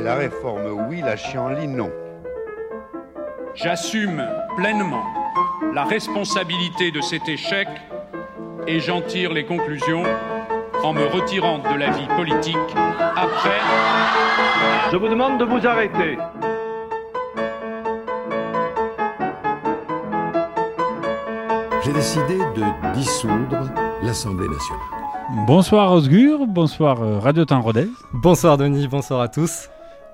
C'est la réforme oui, la chienlit non. J'assume pleinement la responsabilité de cet échec et j'en tire les conclusions en me retirant de la vie politique après. Je vous demande de vous arrêter. J'ai décidé de dissoudre l'Assemblée nationale. Bonsoir Osgur, bonsoir euh, Radio Temps Rodez. Bonsoir Denis, bonsoir à tous.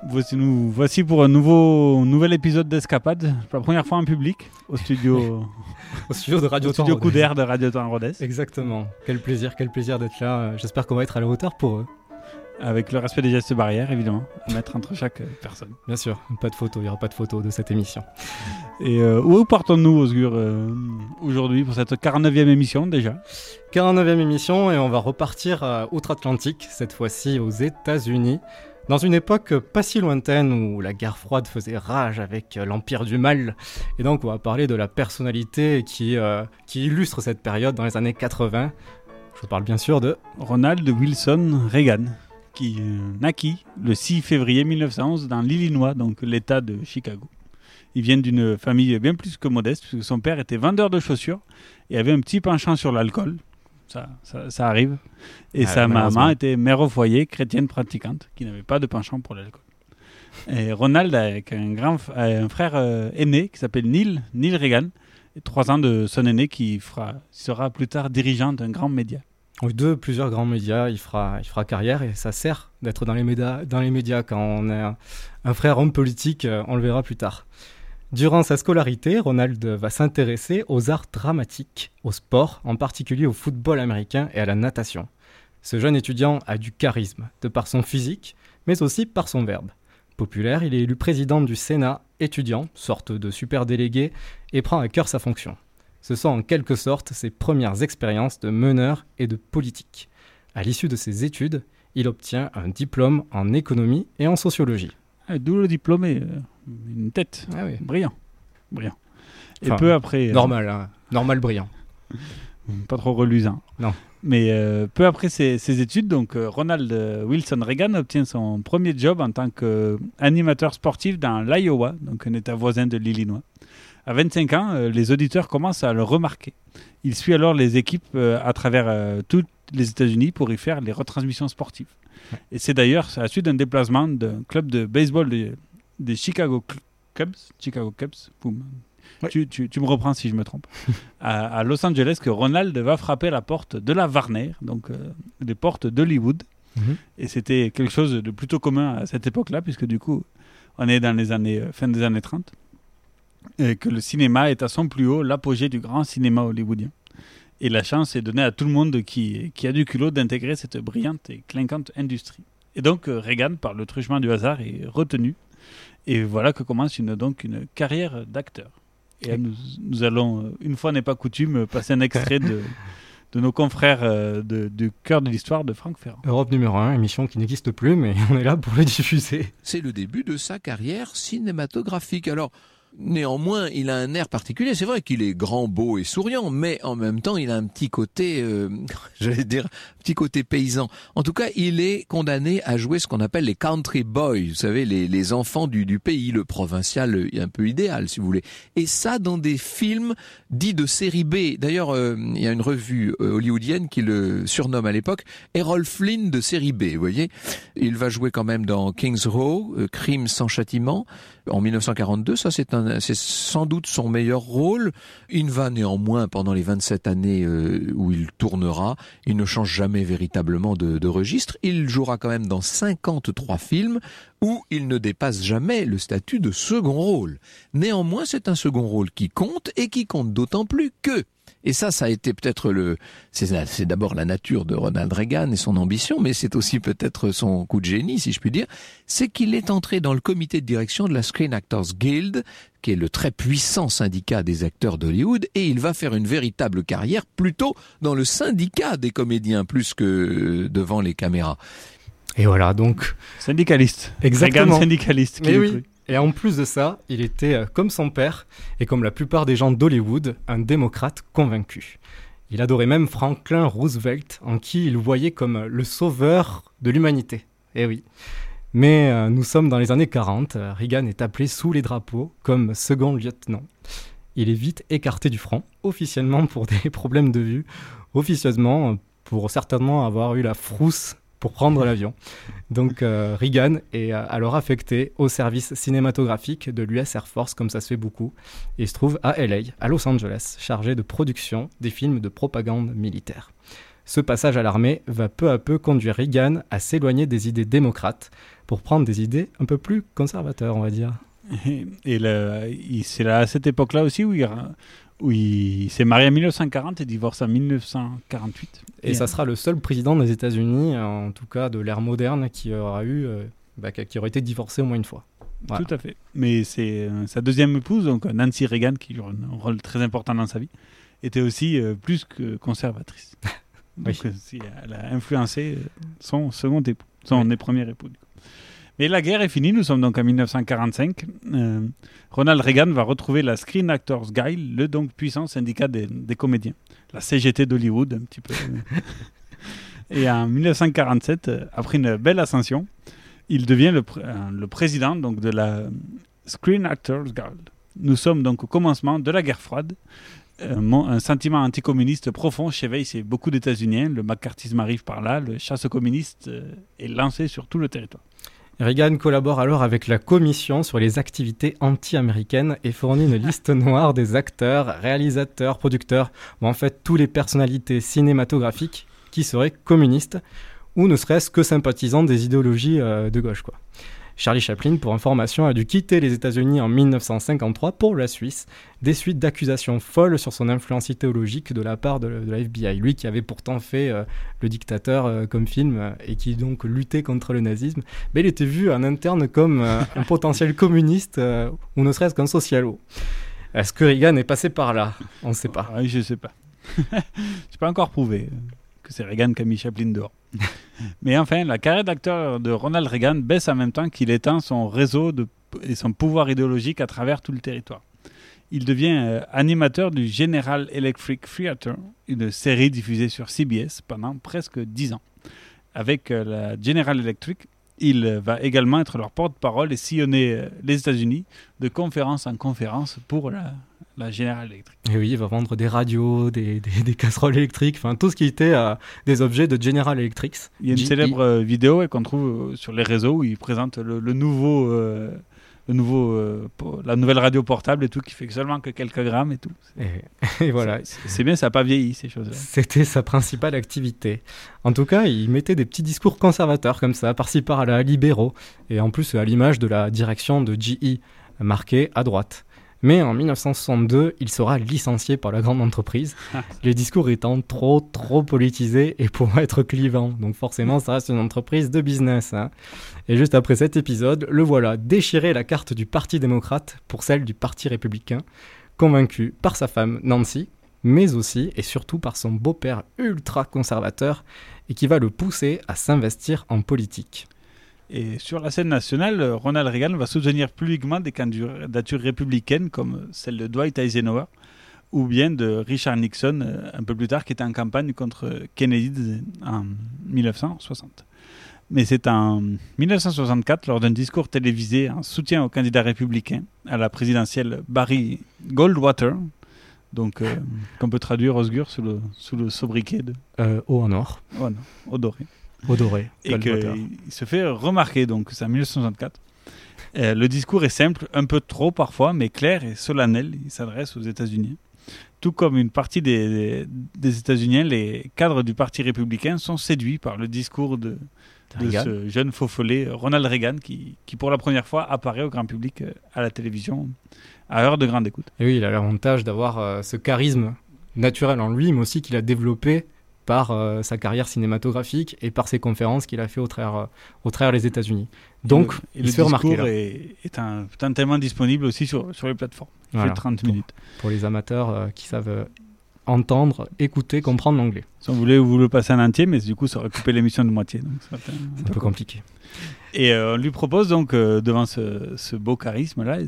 Voici, nous, voici pour un nouveau, nouvel épisode d'Escapade, pour la première fois en public, au studio, Au studio de Radio au studio coup d'air de Radio Temps Rodez, Exactement. Quel plaisir, quel plaisir d'être là. Euh, J'espère qu'on va être à la hauteur pour eux. avec le respect des gestes barrières évidemment, à mettre entre chaque euh, personne. Bien sûr, pas de photo, il n'y aura pas de photo de cette émission. Et euh, où partons-nous Osgur euh, aujourd'hui pour cette 49e émission déjà? 49e émission et on va repartir euh, outre-Atlantique, cette fois-ci aux États-Unis. Dans une époque pas si lointaine où la guerre froide faisait rage avec euh, l'empire du mal. Et donc on va parler de la personnalité qui, euh, illustre cette période dans les années 80. Je vous parle bien sûr de Ronald Wilson Reagan, qui euh, naquit le 6 février 1911 dans l'Illinois, donc l'État de Chicago. Il vient d'une famille bien plus que modeste, puisque son père était vendeur de chaussures et avait un petit penchant sur l'alcool. Ça, ça, ça arrive. Et Ah, sa maman était mère au foyer, chrétienne pratiquante, qui n'avait pas de penchant pour l'alcool. Et Ronald, avec un, grand, euh, un frère euh, aîné qui s'appelle Neil, Neil Reagan, et trois ans de son aîné qui fera, sera plus tard dirigeant d'un grand média. Oui, de plusieurs grands médias, il fera, il fera carrière et ça sert d'être dans les médias, dans les médias quand on est un, un frère homme politique, euh, on le verra plus tard. Durant sa scolarité, Ronald va s'intéresser aux arts dramatiques, au sport, en particulier au football américain et à la natation. Ce jeune étudiant a du charisme, de par son physique, mais aussi par son verbe. Populaire, il est élu président du Sénat étudiant, sorte de super délégué, et prend à cœur sa fonction. Ce sont en quelque sorte ses premières expériences de meneur et de politique. À l'issue de ses études, il obtient un diplôme en économie et en sociologie. Ah, D'où le diplômé, euh, une tête, Ah oui. brillant, brillant. Et Enfin, peu après, euh, Normal, hein. normal brillant. pas trop reluisant. Non. Mais euh, peu après ses, ses études, donc Ronald Wilson Reagan obtient son premier job en tant qu'animateur sportif dans l'Iowa, donc un État voisin de l'Illinois. À 25 ans, les auditeurs commencent à le remarquer. Il suit alors les équipes à travers toutes les États-Unis pour y faire les retransmissions sportives. Et c'est d'ailleurs à la suite d'un déplacement d'un club de baseball des, des Chicago Cubs, Chicago Cubs, Ouais. tu, tu- tu me reprends si je me trompe, à, à Los Angeles que Ronald va frapper la porte de la Warner, donc euh, les portes d'Hollywood. Mhm. Et c'était quelque chose de plutôt commun à cette époque-là, puisque du coup, on est dans les années, euh, fin des années 30, et que le cinéma est à son plus haut, l'apogée du grand cinéma hollywoodien. Et la chance est donnée à tout le monde qui, qui a du culot d'intégrer cette brillante et clinquante industrie. Et donc euh, Reagan, par le truchement du hasard, est retenu. Et voilà que commence une, donc une carrière d'acteur. Et là, nous, nous allons, euh, une fois n'est pas coutume, passer un extrait de, de nos confrères euh, de- du cœur de l'histoire de Franck Ferrand. Europe numéro 1, émission qui n'existe plus, mais on est là pour le diffuser. c'est le début de sa carrière cinématographique. Alors, néanmoins, il a un air particulier. C'est vrai qu'il est grand, beau et souriant, mais en même temps, il a un petit côté, euh, j'allais dire, petit côté paysan. En tout cas, il est condamné à jouer ce qu'on appelle les country boys, vous savez, les, les enfants du, du pays, le provincial un peu idéal, si vous voulez. Et ça, dans des films dits de série B. D'ailleurs, euh, il y a une revue euh, hollywoodienne qui le surnomme à l'époque Errol Flynn de série B, vous voyez. Il va jouer quand même dans King's Row, euh, Crime sans châtiment, en 1942. Ça, c'est un, c'est sans doute son meilleur rôle. Il va néanmoins, pendant les 27 années euh, où il tournera, il ne change jamais véritablement de, de registre. Il jouera quand même dans 53 films où il ne dépasse jamais le statut de second rôle. Néanmoins, c'est un second rôle qui compte et qui compte d'autant plus que Et ça, ça a été peut-être le, c'est d'abord la nature de Ronald Reagan et son ambition, mais c'est aussi peut-être son coup de génie, si je puis dire, c'est qu'il est entré dans le comité de direction de la Screen Actors Guild, qui est le très puissant syndicat des acteurs d'Hollywood, et il va faire une véritable carrière plutôt dans le syndicat des comédiens plus que devant les caméras. Et voilà, donc. Syndicaliste. Exactement. Reagan syndicaliste. qui Mais oui. Et en plus de ça, il était, euh, comme son père, et comme la plupart des gens d'Hollywood, un démocrate convaincu. Il adorait même Franklin Roosevelt, en qui il voyait comme le sauveur de l'humanité. Eh oui. Mais euh, nous sommes dans les années 40, euh, Reagan est appelé sous les drapeaux comme second lieutenant. Il est vite écarté du front, officiellement pour des problèmes de vue, officieusement euh, pour certainement avoir eu la frousse prendre l'avion. Donc euh, Reagan est euh, alors affecté au service cinématographique de l'US Air Force, comme ça se fait beaucoup, et il se trouve à LA, à Los Angeles, chargé de production des films de propagande militaire. Ce passage à l'armée va peu à peu conduire Reagan à s'éloigner des idées démocrates pour prendre des idées un peu plus conservateurs, on va dire. Et, et c'est à cette époque-là aussi où il, où il s'est marié en 1940 et divorce en 1948. Et ça sera le seul président des États-Unis, en tout cas de l'ère moderne, qui aura eu, euh, bah, qui aurait été divorcé au moins une fois. Voilà. Tout à fait. Mais c'est euh, sa deuxième épouse, donc Nancy Reagan, qui joue un rôle très important dans sa vie, était aussi euh, plus que conservatrice. Donc Oui. euh, elle a influencé euh, son second époux, son premier époux. du coup. Mais la guerre est finie, nous sommes donc en 1945. Euh, Ronald Reagan va retrouver la Screen Actors Guild, le donc puissant syndicat des, des comédiens. La CGT d'Hollywood, un petit peu. Et en 1947, euh, après une belle ascension, il devient le, pr- euh, le président donc, de la Screen Actors Guild. Nous sommes donc au commencement de la guerre froide. Un sentiment anticommuniste profond s'éveille chez beaucoup d'États-Unis. Le macartisme arrive par là. Le chasse communiste est lancé sur tout le territoire. Reagan collabore alors avec la Commission sur les activités anti-américaines et fournit une liste noire des acteurs, réalisateurs, producteurs, ou en fait tous les personnalités cinématographiques qui seraient communistes ou ne serait-ce que sympathisants des idéologies euh, de gauche. Quoi. Charlie Chaplin, pour information, a dû quitter les États-Unis en 1953 pour la Suisse, des suites d'accusations folles sur son influence idéologique de la part de, de la FBI. Lui qui avait pourtant fait euh, Le Dictateur euh, comme film euh, et qui donc luttait contre le nazisme, mais il était vu en interne comme un potentiel communiste ou ne serait-ce qu'un socialo. Est-ce que Reagan est passé par là? On ne sait pas. Ah, je sais pas. C'est pas encore prouvé que c'est Reagan qui a mis Chaplin dehors. Mais enfin, la carrière d'acteur de Ronald Reagan baisse en même temps qu'il étend son réseau et son pouvoir idéologique à travers tout le territoire. Il devient euh, animateur du General Electric Theater, une série diffusée sur CBS pendant presque dix ans. Avec euh, la General Electric, il euh, va également être leur porte-parole et sillonner les États-Unis de conférence en conférence pour la, la General Electric. Et oui, il va vendre des radios, des, des- des casseroles électriques, enfin tout ce qui était euh, des objets de General Electric. Il y a une G- célèbre euh, vidéo qu'on trouve euh, sur les réseaux où il présente le, le nouveau, euh, le nouveau, la nouvelle radio portable et tout qui fait seulement que quelques grammes et tout. Et, et voilà. C'est- C'est bien, ça n'a pas vieilli ces choses-là. C'était sa principale activité. En tout cas, il mettait des petits discours conservateurs comme ça, par-ci par-là, libéraux, et en plus à l'image de la direction de GE, marquée à droite. Mais en 1962, il sera licencié par la grande entreprise, les discours étant trop, trop politisés et pour être clivants. Donc forcément, ça reste une entreprise de business. hein. Et juste après cet épisode, le voilà déchirer la carte du Parti démocrate pour celle du Parti républicain, convaincu par sa femme Nancy, mais aussi et surtout par son beau-père ultra conservateur et qui va le pousser à s'investir en politique. Et sur la scène nationale, euh, Ronald Reagan va soutenir publiquement des candidatures républicaines comme celle de Dwight Eisenhower ou bien de Richard Nixon euh, un peu plus tard qui était en campagne contre Kennedy en 1960. Mais c'est en 1964, lors d'un discours télévisé en soutien au candidat républicain à la présidentielle Barry Goldwater, donc euh, qu'on peut traduire Osgur sous le, sous le sobriquet de Euh, haut en or, oh non, au doré au doré. et qu'il se fait remarquer, donc c'est en 1964. Euh, le discours est simple, un peu trop parfois, mais clair et solennel. Il s'adresse aux États-Unis. Tout comme une partie des, États-Unis, les cadres du Parti républicain sont séduits par le discours de, ce jeune faux follet, Ronald Reagan, qui, qui pour la première fois apparaît au grand public euh, à la télévision à heure de grande écoute. Et oui, il a l'avantage d'avoir euh, ce charisme naturel en lui, mais aussi qu'il a développé par euh, sa carrière cinématographique et par ses conférences qu'il a fait au travers, euh, au travers les États-Unis. Donc, et le, et il se fait remarquer. là. est, est un, un tellement disponible aussi sur, sur les plateformes. Il Voilà. fait 30 minutes. Pour les amateurs euh, qui savent euh, entendre, écouter, comprendre l'anglais. Si on voulait vous le passer en entier, mais du coup, ça aurait coupé l'émission de moitié. Un, C'est un peu compliqué. Et on lui propose donc, devant ce, ce beau charisme-là,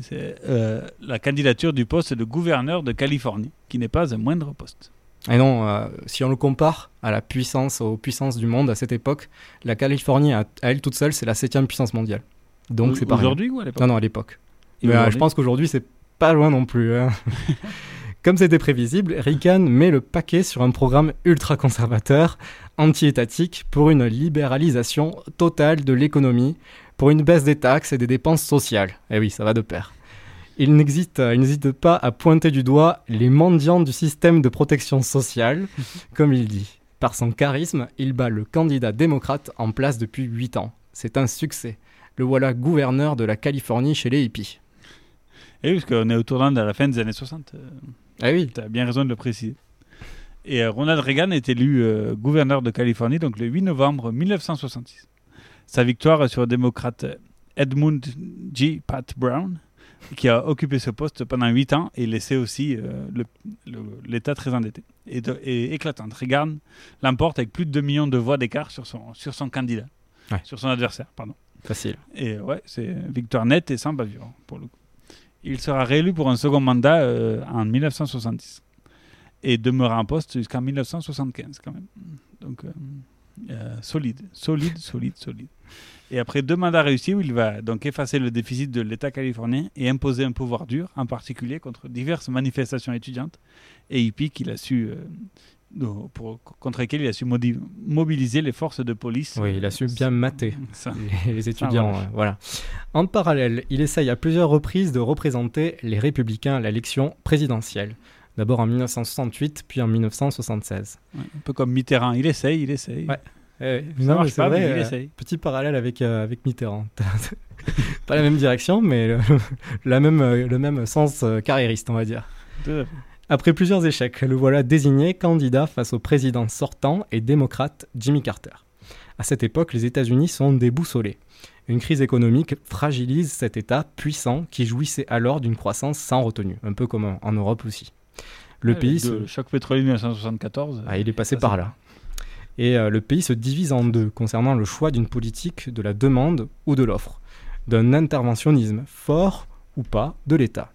la candidature du poste de gouverneur de Californie, qui n'est pas un moindre poste. Et non, euh, si on le compare à la puissance, aux puissances du monde à cette époque, la Californie, à, à elle toute seule, c'est la septième puissance mondiale. Donc c'est pas aujourd'hui ou à l'époque Non, non, à l'époque. Et Mais euh, je pense qu'aujourd'hui, c'est pas loin non plus. hein. Comme c'était prévisible, Reagan met le paquet sur un programme ultra-conservateur, anti-étatique, pour une libéralisation totale de l'économie, pour une baisse des taxes et des dépenses sociales. Eh oui, ça va de pair. Il n'existe- il n'hésite pas à pointer du doigt les mendiants du système de protection sociale, comme il dit. Par son charisme, il bat le candidat démocrate en place depuis 8 ans. C'est un succès. Le voilà gouverneur de la Californie chez les hippies. Et oui, parce qu'on est au tournant de la fin des années 60. euh, Ah oui. Tu as bien raison de le préciser. Et euh, Ronald Reagan est élu euh, gouverneur de Californie donc le 8 novembre 1966. Sa victoire sur le démocrate Edmund G. Pat Brown, qui a occupé ce poste pendant 8 ans et laissé aussi euh, l'État très endetté. Et, de- et éclatante. Reagan l'emporte avec plus de 2 millions de voix d'écart sur son, sur son candidat, Ouais. sur son adversaire, pardon. Facile. Et ouais, c'est victoire nette et sans bavure, pour le coup. Il sera réélu pour un second mandat euh, en 1970 et demeura en poste jusqu'en 1975 quand même. Donc euh, solide, solide, solide, solide. Et après deux mandats réussis, où il va donc effacer le déficit de l'État californien et imposer un pouvoir dur, en particulier contre diverses manifestations étudiantes et hippies qu'il a su, euh, pour, contre lesquelles il a su mobiliser les forces de police. Oui, il a su bien mater Ça. les, étudiants. voilà. euh, voilà. En parallèle, il essaye à plusieurs reprises de représenter les républicains à l'élection présidentielle. D'abord en 1968, puis en 1976. Ouais, un peu comme Mitterrand, il essaye, il essaye. Ouais. Eh, non, c'est vrai, euh. Petit parallèle avec, euh, avec Mitterrand. pas la même direction, mais le, la même, euh, le même sens carriériste, on va dire. Après plusieurs échecs, le voilà désigné candidat face au président sortant et démocrate Jimmy Carter. À cette époque, les États-Unis sont déboussolés. Une crise économique fragilise cet État puissant qui jouissait alors d'une croissance sans retenue, un peu comme en, Europe aussi. Le Ouais, pays. Le choc pétrolier 1974. Ah, il est passé par là. Et euh, le pays se divise en deux concernant le choix d'une politique de la demande ou de l'offre, d'un interventionnisme fort ou pas de l'État.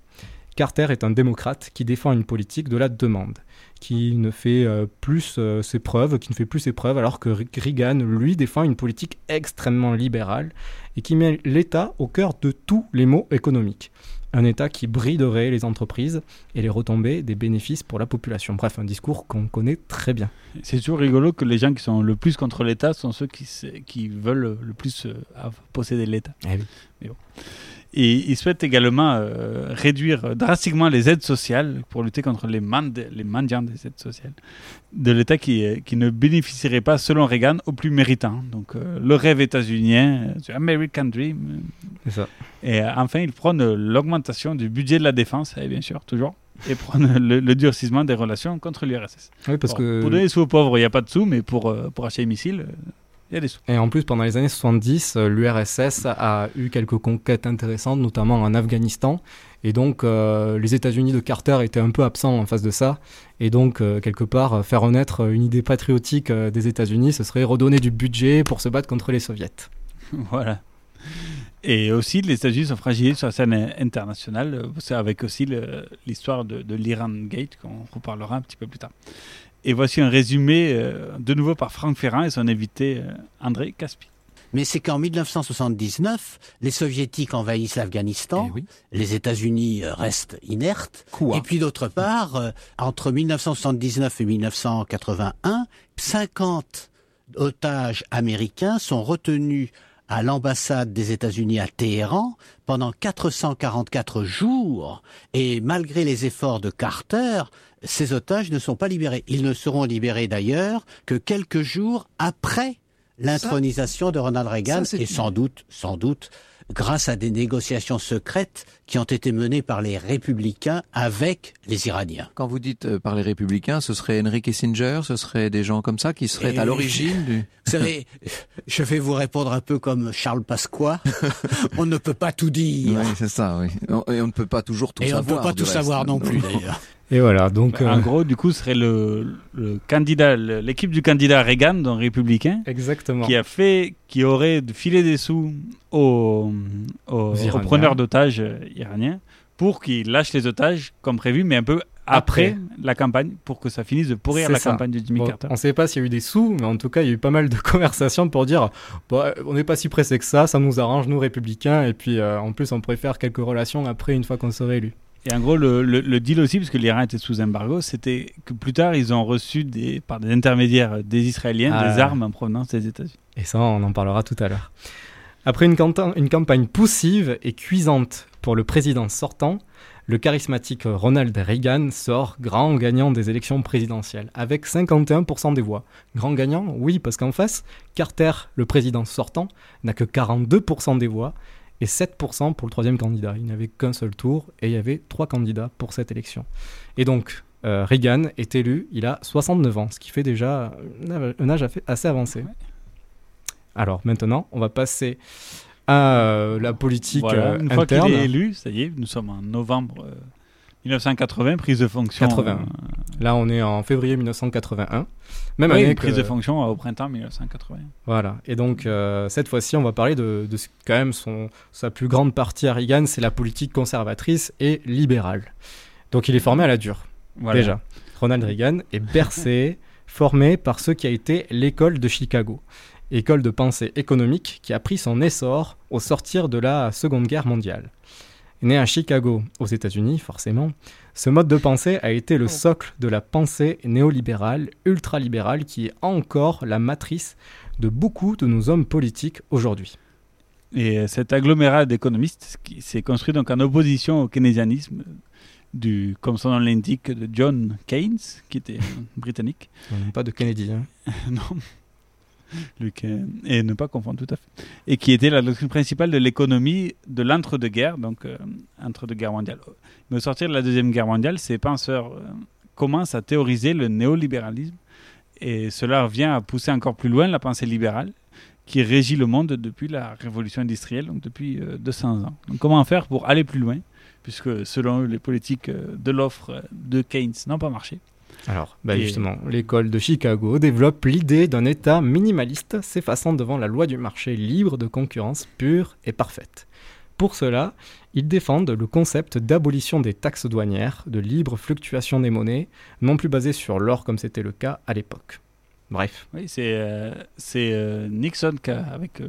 Carter est un démocrate qui défend une politique de la demande, qui ne fait euh, plus euh, ses preuves, qui ne fait plus ses preuves, alors que Re- Reagan, lui, défend une politique extrêmement libérale et qui met l'État au cœur de tous les maux économiques. Un État qui briderait les entreprises et les retombées des bénéfices pour la population. Bref, un discours qu'on connaît très bien. C'est toujours rigolo que les gens qui sont le plus contre l'État sont ceux qui, veulent le plus euh, posséder l'État. Eh oui. Mais bon. Et il souhaite également euh, réduire drastiquement les aides sociales pour lutter contre les, mand- les mendiants des aides sociales de l'État qui, euh, qui ne bénéficierait pas, selon Reagan, aux plus méritants. Donc euh, le rêve états-unien, the American Dream. C'est ça. Et euh, enfin, il prône l'augmentation du budget de la défense, et bien sûr, toujours, et prône le, le durcissement des relations contre l'URSS. Oui, parce que- Pour donner sous aux pauvres, il n'y a pas de sous, mais pour, euh, pour acheter des missiles, il y a des sous. Et en plus, pendant les années 70, euh, l'URSS a eu quelques conquêtes intéressantes, notamment en Afghanistan. Et donc, euh, les États-Unis de Carter étaient un peu absents en face de ça. Et donc, euh, quelque part, faire renaître une idée patriotique euh, des États-Unis, ce serait redonner du budget pour se battre contre les soviets. voilà. Et aussi, les États-Unis sont fragilisés sur la scène internationale. C'est avec aussi l'histoire de, de l'Iran Gate, qu'on reparlera un petit peu plus tard. Et voici un résumé, euh, de nouveau par Franck Ferrand et son invité euh, André Caspi. Mais c'est qu'en 1979, les soviétiques envahissent l'Afghanistan, les États-Unis euh, restent inertes, et puis d'autre part, euh, entre 1979 et 1981, 50 otages américains sont retenus à l'ambassade des États-Unis à Téhéran pendant 444 jours, et malgré les efforts de Carter, ces otages ne sont pas libérés. Ils ne seront libérés d'ailleurs que quelques jours après l'intronisation de Ronald Reagan ça, et sans doute, sans doute, grâce à des négociations secrètes qui ont été menées par les républicains avec les Iraniens. Quand vous dites euh, par les républicains, ce serait Henry Kissinger, ce serait des gens comme ça qui seraient à l'origine du... Vous savez, je vais vous répondre un peu comme Charles Pasqua. on ne peut pas tout dire. Oui, c'est ça, oui. Et on ne peut pas toujours tout Et savoir. on ne peut pas tout reste. savoir non plus, d'ailleurs. Et voilà, donc. En euh, gros, du coup, ce serait le, le candidat, l'équipe du candidat Reagan, donc républicain, Exactement. qui a fait, qui aurait filé des sous aux, aux, aux preneurs d'otages euh, iraniens pour qu'ils lâchent les otages comme prévu, mais un peu après, Après. la campagne, pour que ça finisse de pourrir la ça. campagne de Jimmy Bon, Carter. On ne sait pas s'il y a eu des sous, mais en tout cas, il y a eu pas mal de conversations pour dire bon, on n'est pas si pressé que ça, ça nous arrange, nous républicains, et puis euh, en plus, on préfère quelques relations après, une fois qu'on serait élu. Et en gros, le, le- le deal aussi, parce que l'Iran était sous embargo, c'était que plus tard, ils ont reçu des, par des intermédiaires des Israéliens Ah. des armes en provenance des États-Unis. Et ça, on en parlera tout à l'heure. Après une campagne poussive et cuisante pour le président sortant, le charismatique Ronald Reagan sort grand gagnant des élections présidentielles, avec 51% des voix. Grand gagnant, oui, parce qu'en face, Carter, le président sortant, n'a que 42% des voix et 7% pour le troisième candidat. Il n'avait qu'un seul tour et il y avait trois candidats pour cette élection. Et donc, euh, Reagan est élu, il a 69 ans, ce qui fait déjà un âge- assez avancé. Alors maintenant, on va passer à euh, la politique Voilà, euh, une fois qu'il interne. est élu, ça y est, nous sommes en novembre 1980, prise de fonction. 80. euh, Là, on est en février 1981. Même oui, année prise que- de fonction euh, au printemps 1980. Voilà. Et donc, euh, cette fois-ci, on va parler de, de quand même son, sa plus grande partie à Reagan, c'est la politique conservatrice et libérale. Donc, il est formé à la dure. Voilà. Déjà. Ronald Reagan est bercé, formé par ce qui a été l'école de Chicago. École de pensée économique qui a pris son essor au sortir de la Seconde Guerre mondiale. Né à Chicago, aux États-Unis, forcément, ce mode de pensée a été le socle de la pensée néolibérale, ultralibérale, qui est encore la matrice de beaucoup de nos hommes politiques aujourd'hui. Et euh, cet agglomérat d'économistes qui s'est construit donc en opposition au keynésianisme du, comme son nom l'indique, de John Keynes, qui était britannique. On pas de Kennedy. hein. non. Euh, et ne pas confondre tout à fait. Et qui était la doctrine principale de l'économie de l'entre-deux-guerres, donc euh, entre-deux-guerres mondiales. Mais au sortir de la Deuxième Guerre mondiale, ces penseurs euh, commencent à théoriser le néolibéralisme et cela vient à pousser encore plus loin la pensée libérale qui régit le monde depuis la révolution industrielle, donc depuis euh, 200 ans. Comment faire pour aller plus loin Puisque selon eux, les politiques de l'offre de Keynes n'ont pas marché? Alors, bah Et- justement, l'école de Chicago développe l'idée d'un État minimaliste s'effaçant devant la loi du marché libre de concurrence pure et parfaite. Pour cela, ils défendent le concept d'abolition des taxes douanières, de libre fluctuation des monnaies, non plus basée sur l'or comme c'était le cas à l'époque. Bref. Oui, c'est euh, euh, Nixon qui a, avec euh,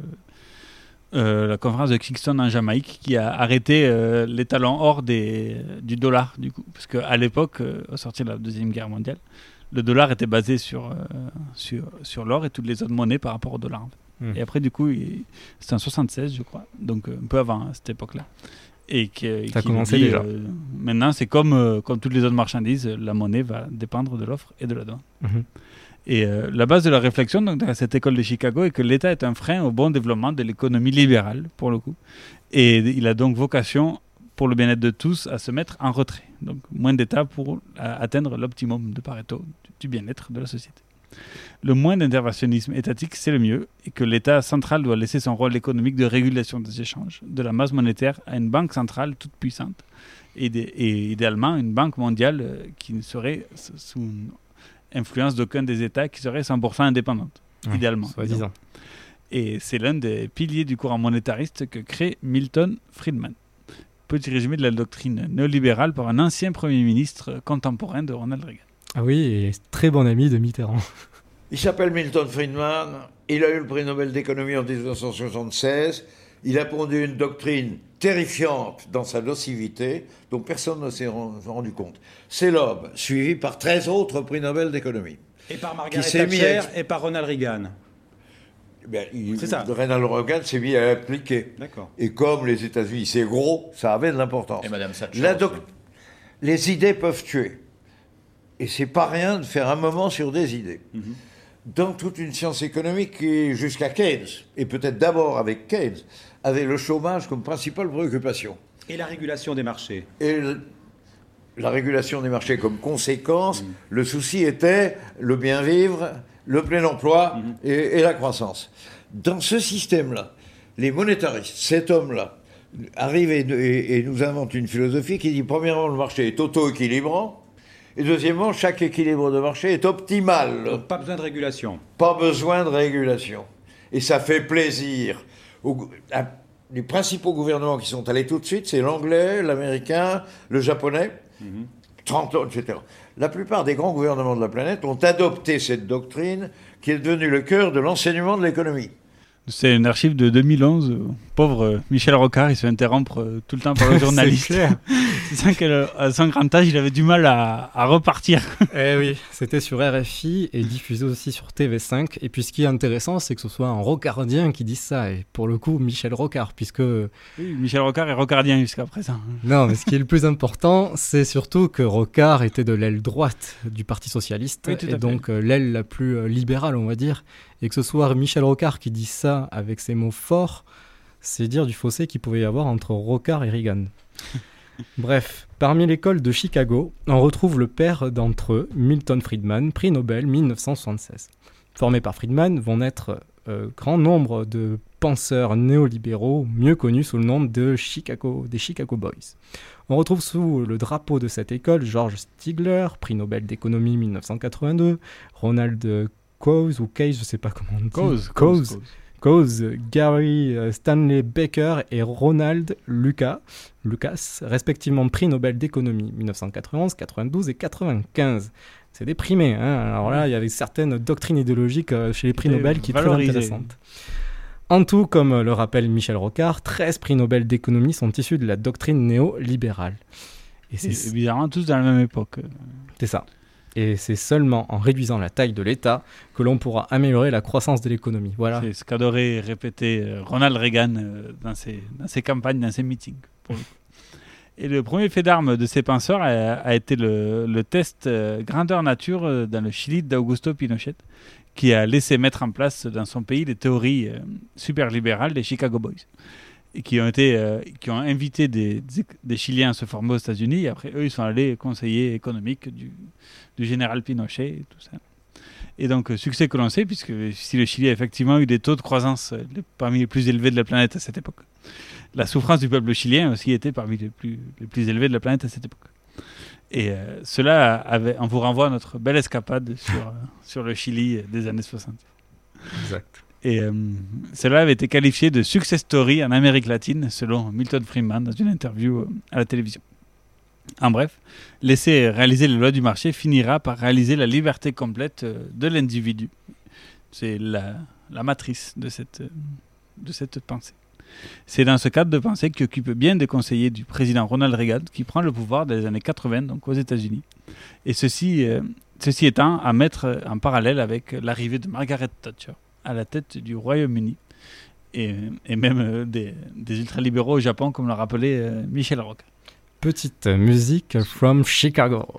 euh, la conférence de Kingston en Jamaïque qui a arrêté euh, l'étalon or des, du dollar, du coup. Parce qu'à l'époque, euh, au sortir de la Deuxième Guerre mondiale, le dollar était basé sur, euh, sur, sur l'or et toutes les autres monnaies par rapport au dollar. en fait. Hmm. Et après, du coup, c'était en 76, je crois, donc euh, un peu avant à cette époque-là. Et que, Ça a commencé dit, déjà. maintenant, c'est comme, comme toutes les autres marchandises, la monnaie va dépendre de l'offre et de la demande. Mhm. Et euh, la base de la réflexion donc, dans cette école de Chicago est que l'État est un frein au bon développement de l'économie libérale, pour le coup. Et il a donc vocation, pour le bien-être de tous, à se mettre en retrait. Donc moins d'État pour euh, atteindre l'optimum de Pareto du- bien-être de la société. Le moins d'interventionnisme étatique, c'est le mieux, et que l'État central doit laisser son rôle économique de régulation des échanges, de la masse monétaire à une banque centrale toute puissante, et, idéalement une banque mondiale euh, qui serait sous influence d'aucun des États, qui serait 100% indépendante, Ouais, idéalement. soi-disant. Et c'est l'un des piliers du courant monétariste que crée Milton Friedman. Petit résumé de la doctrine néolibérale par un ancien Premier ministre contemporain de Ronald Reagan. Ah oui, et très bon ami de Mitterrand. Il s'appelle Milton Friedman, il a eu le prix Nobel d'économie en 1976, il a pondu une doctrine terrifiante dans sa nocivité, dont personne ne s'est ren- rendu compte. C'est l'homme, suivi par 13 autres prix Nobel d'économie. Et par Margaret Thatcher à- et par Ronald Reagan. Ben, il- C'est ça. Ronald Reagan s'est mis à appliquer. D'accord. Et comme les États-Unis, c'est gros, ça avait de l'importance. Et Madame Thatcher La doc- Les idées peuvent tuer. Et c'est pas rien de faire un moment sur des idées. Mhm. dans toute une science économique qui, jusqu'à Keynes, et peut-être d'abord avec Keynes, avait le chômage comme principale préoccupation. Et la régulation des marchés Et le- la régulation des marchés comme conséquence, le souci était le bien vivre, le plein emploi et, et la croissance. Dans ce système-là, les monétaristes, cet homme-là, arrive et, et- et nous invente une philosophie qui dit, premièrement, le marché est auto-équilibrant, et deuxièmement, chaque équilibre de marché est optimal. Pas besoin de régulation. Pas besoin de régulation. Et ça fait plaisir. À- les principaux gouvernements qui sont allés tout de suite, c'est l'anglais, l'américain, le japonais, 30 ans, etc. La plupart des grands gouvernements de la planète ont adopté cette doctrine qui est devenue le cœur de l'enseignement de l'économie. C'est une archive de 2011. euh, Pauvre euh, Michel Rocard, il se fait interrompre euh, tout le temps par le journaliste. clair. C'est ça qu'à son grand âge, il avait du mal à, à repartir. Eh oui, c'était sur RFI et diffusé aussi sur TV5. Et puis ce qui est intéressant, c'est que ce soit un rocardien qui dise ça. Et pour le coup, Michel Rocard, puisque... Oui, Michel Rocard est rocardien jusqu'à présent. Non, mais ce qui est le plus important, c'est surtout que Rocard était de l'aile droite du Parti Socialiste, Oui, à et donc euh, l'aile la plus euh, libérale, on va dire. Et que ce soit Michel Rocard qui dit ça avec ses mots forts, c'est dire du fossé qu'il pouvait y avoir entre Rocard et Reagan. Bref, parmi l'école de Chicago, on retrouve le père d'entre eux, Milton Friedman, prix Nobel 1976. Formés par Friedman vont naître euh, grand nombre de penseurs néolibéraux, mieux connus sous le nom de Chicago, des Chicago Boys. On retrouve sous le drapeau de cette école George Stigler, prix Nobel d'économie 1982, Ronald Coase ou Case, je sais pas comment on dit. Coase. Coase, Coase, Gary euh, Stanley Baker et Ronald Lucas, Lucas, respectivement prix Nobel d'économie 1991, 92 et 95. C'est déprimé. Hein Alors là, il y avait certaines doctrines idéologiques euh, chez les prix Nobel qui sont très intéressantes. En tout, comme le rappelle Michel Rocard, 13 prix Nobel d'économie sont issus de la doctrine néolibérale. Et c'est bizarrement, tous dans la même époque. c'est ça. Et c'est seulement en réduisant la taille de l'État que l'on pourra améliorer la croissance de l'économie. Voilà. C'est ce qu'adorait répéter euh, Ronald Reagan euh, dans, ses, campagnes, dans ses meetings. Et le premier fait d'armes de ces penseurs a, été le, test euh, grandeur nature dans le Chili d'Augusto Pinochet, qui a laissé mettre en place dans son pays les théories euh, super libérales des Chicago Boys. Qui ont, été, qui ont invité des, des, Chiliens à se former aux États-Unis. Après, eux, ils sont allés conseiller économique du, du général Pinochet et tout ça. Et donc, euh, succès que l'on sait, puisque si le Chili a effectivement eu des taux de croissance euh, parmi les plus élevés de la planète à cette époque, la souffrance du peuple chilien aussi était parmi les plus, les plus élevés de la planète à cette époque. Et euh, cela, avait, on vous renvoie à notre belle escapade sur, sur le Chili des années 60. Exact. Et euh, cela avait été qualifié de success story en Amérique latine, selon Milton Friedman dans une interview à la télévision. En bref, laisser réaliser les lois du marché finira par réaliser la liberté complète euh, de l'individu. C'est la, matrice de cette, euh, de cette pensée. C'est dans ce cadre de pensée qu'occupe bien des conseillers du président Ronald Reagan qui prend le pouvoir dans les années 80, donc aux États-Unis. Et ceci, euh, ceci étant à mettre en parallèle avec l'arrivée de Margaret Thatcher à la tête du Royaume-Uni et, et même des, ultralibéraux au Japon, comme l'a rappelé Michel Rock. Petite musique from Chicago.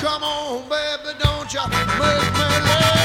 Come on, baby, don't you make me laugh.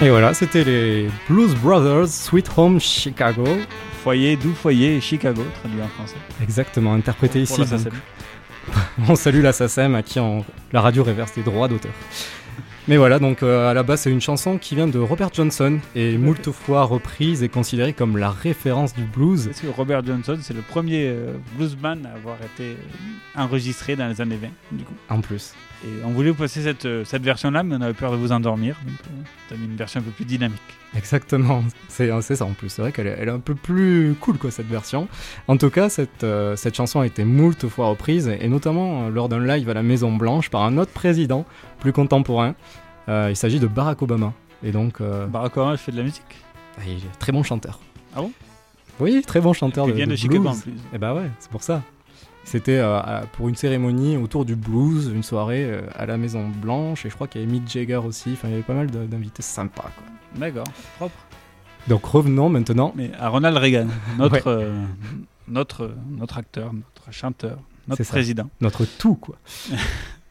Et voilà, c'était les Blues Brothers Sweet Home Chicago. Foyer, doux foyer, Chicago, traduit en français. Exactement, interprété Pour ici. donc. SACEM. On salue la SACEM à qui on- la radio réverse des droits d'auteur. Mais voilà, donc euh, à la base, c'est une chanson qui vient de Robert Johnson et moult fois reprise et considérée comme la référence du blues. Parce que Robert Johnson, c'est le premier euh, bluesman à avoir été euh, enregistré dans les années 20, du coup? En plus. Et on voulait vous passer cette, euh, cette version-là, mais on avait peur de vous endormir, donc euh, t'as mis une version un peu plus dynamique. Exactement, c'est c'est ça en plus. C'est vrai qu'elle est, est un peu plus cool quoi cette version. En tout cas, cette, euh, cette chanson a été moult fois reprise et notamment euh, lors d'un live à la Maison Blanche par un autre président plus contemporain. Euh, il s'agit de Barack Obama. Et donc, euh, Barack Obama fait de la musique. ah, il est très bon chanteur. Ah bon? Oui, très bon chanteur Il de, vient de blues. Chicago, en plus. Et bah ouais, c'est pour ça. C'était euh, pour une cérémonie autour du blues, une soirée euh, à la Maison Blanche, et je crois qu'il y avait Mick Jagger aussi. Enfin, il y avait pas mal d'invités sympas. D'accord, propre. Donc revenons maintenant. Mais à Ronald Reagan, notre, Ouais. euh, notre, notre acteur, notre chanteur, notre ça. président. Notre tout, quoi.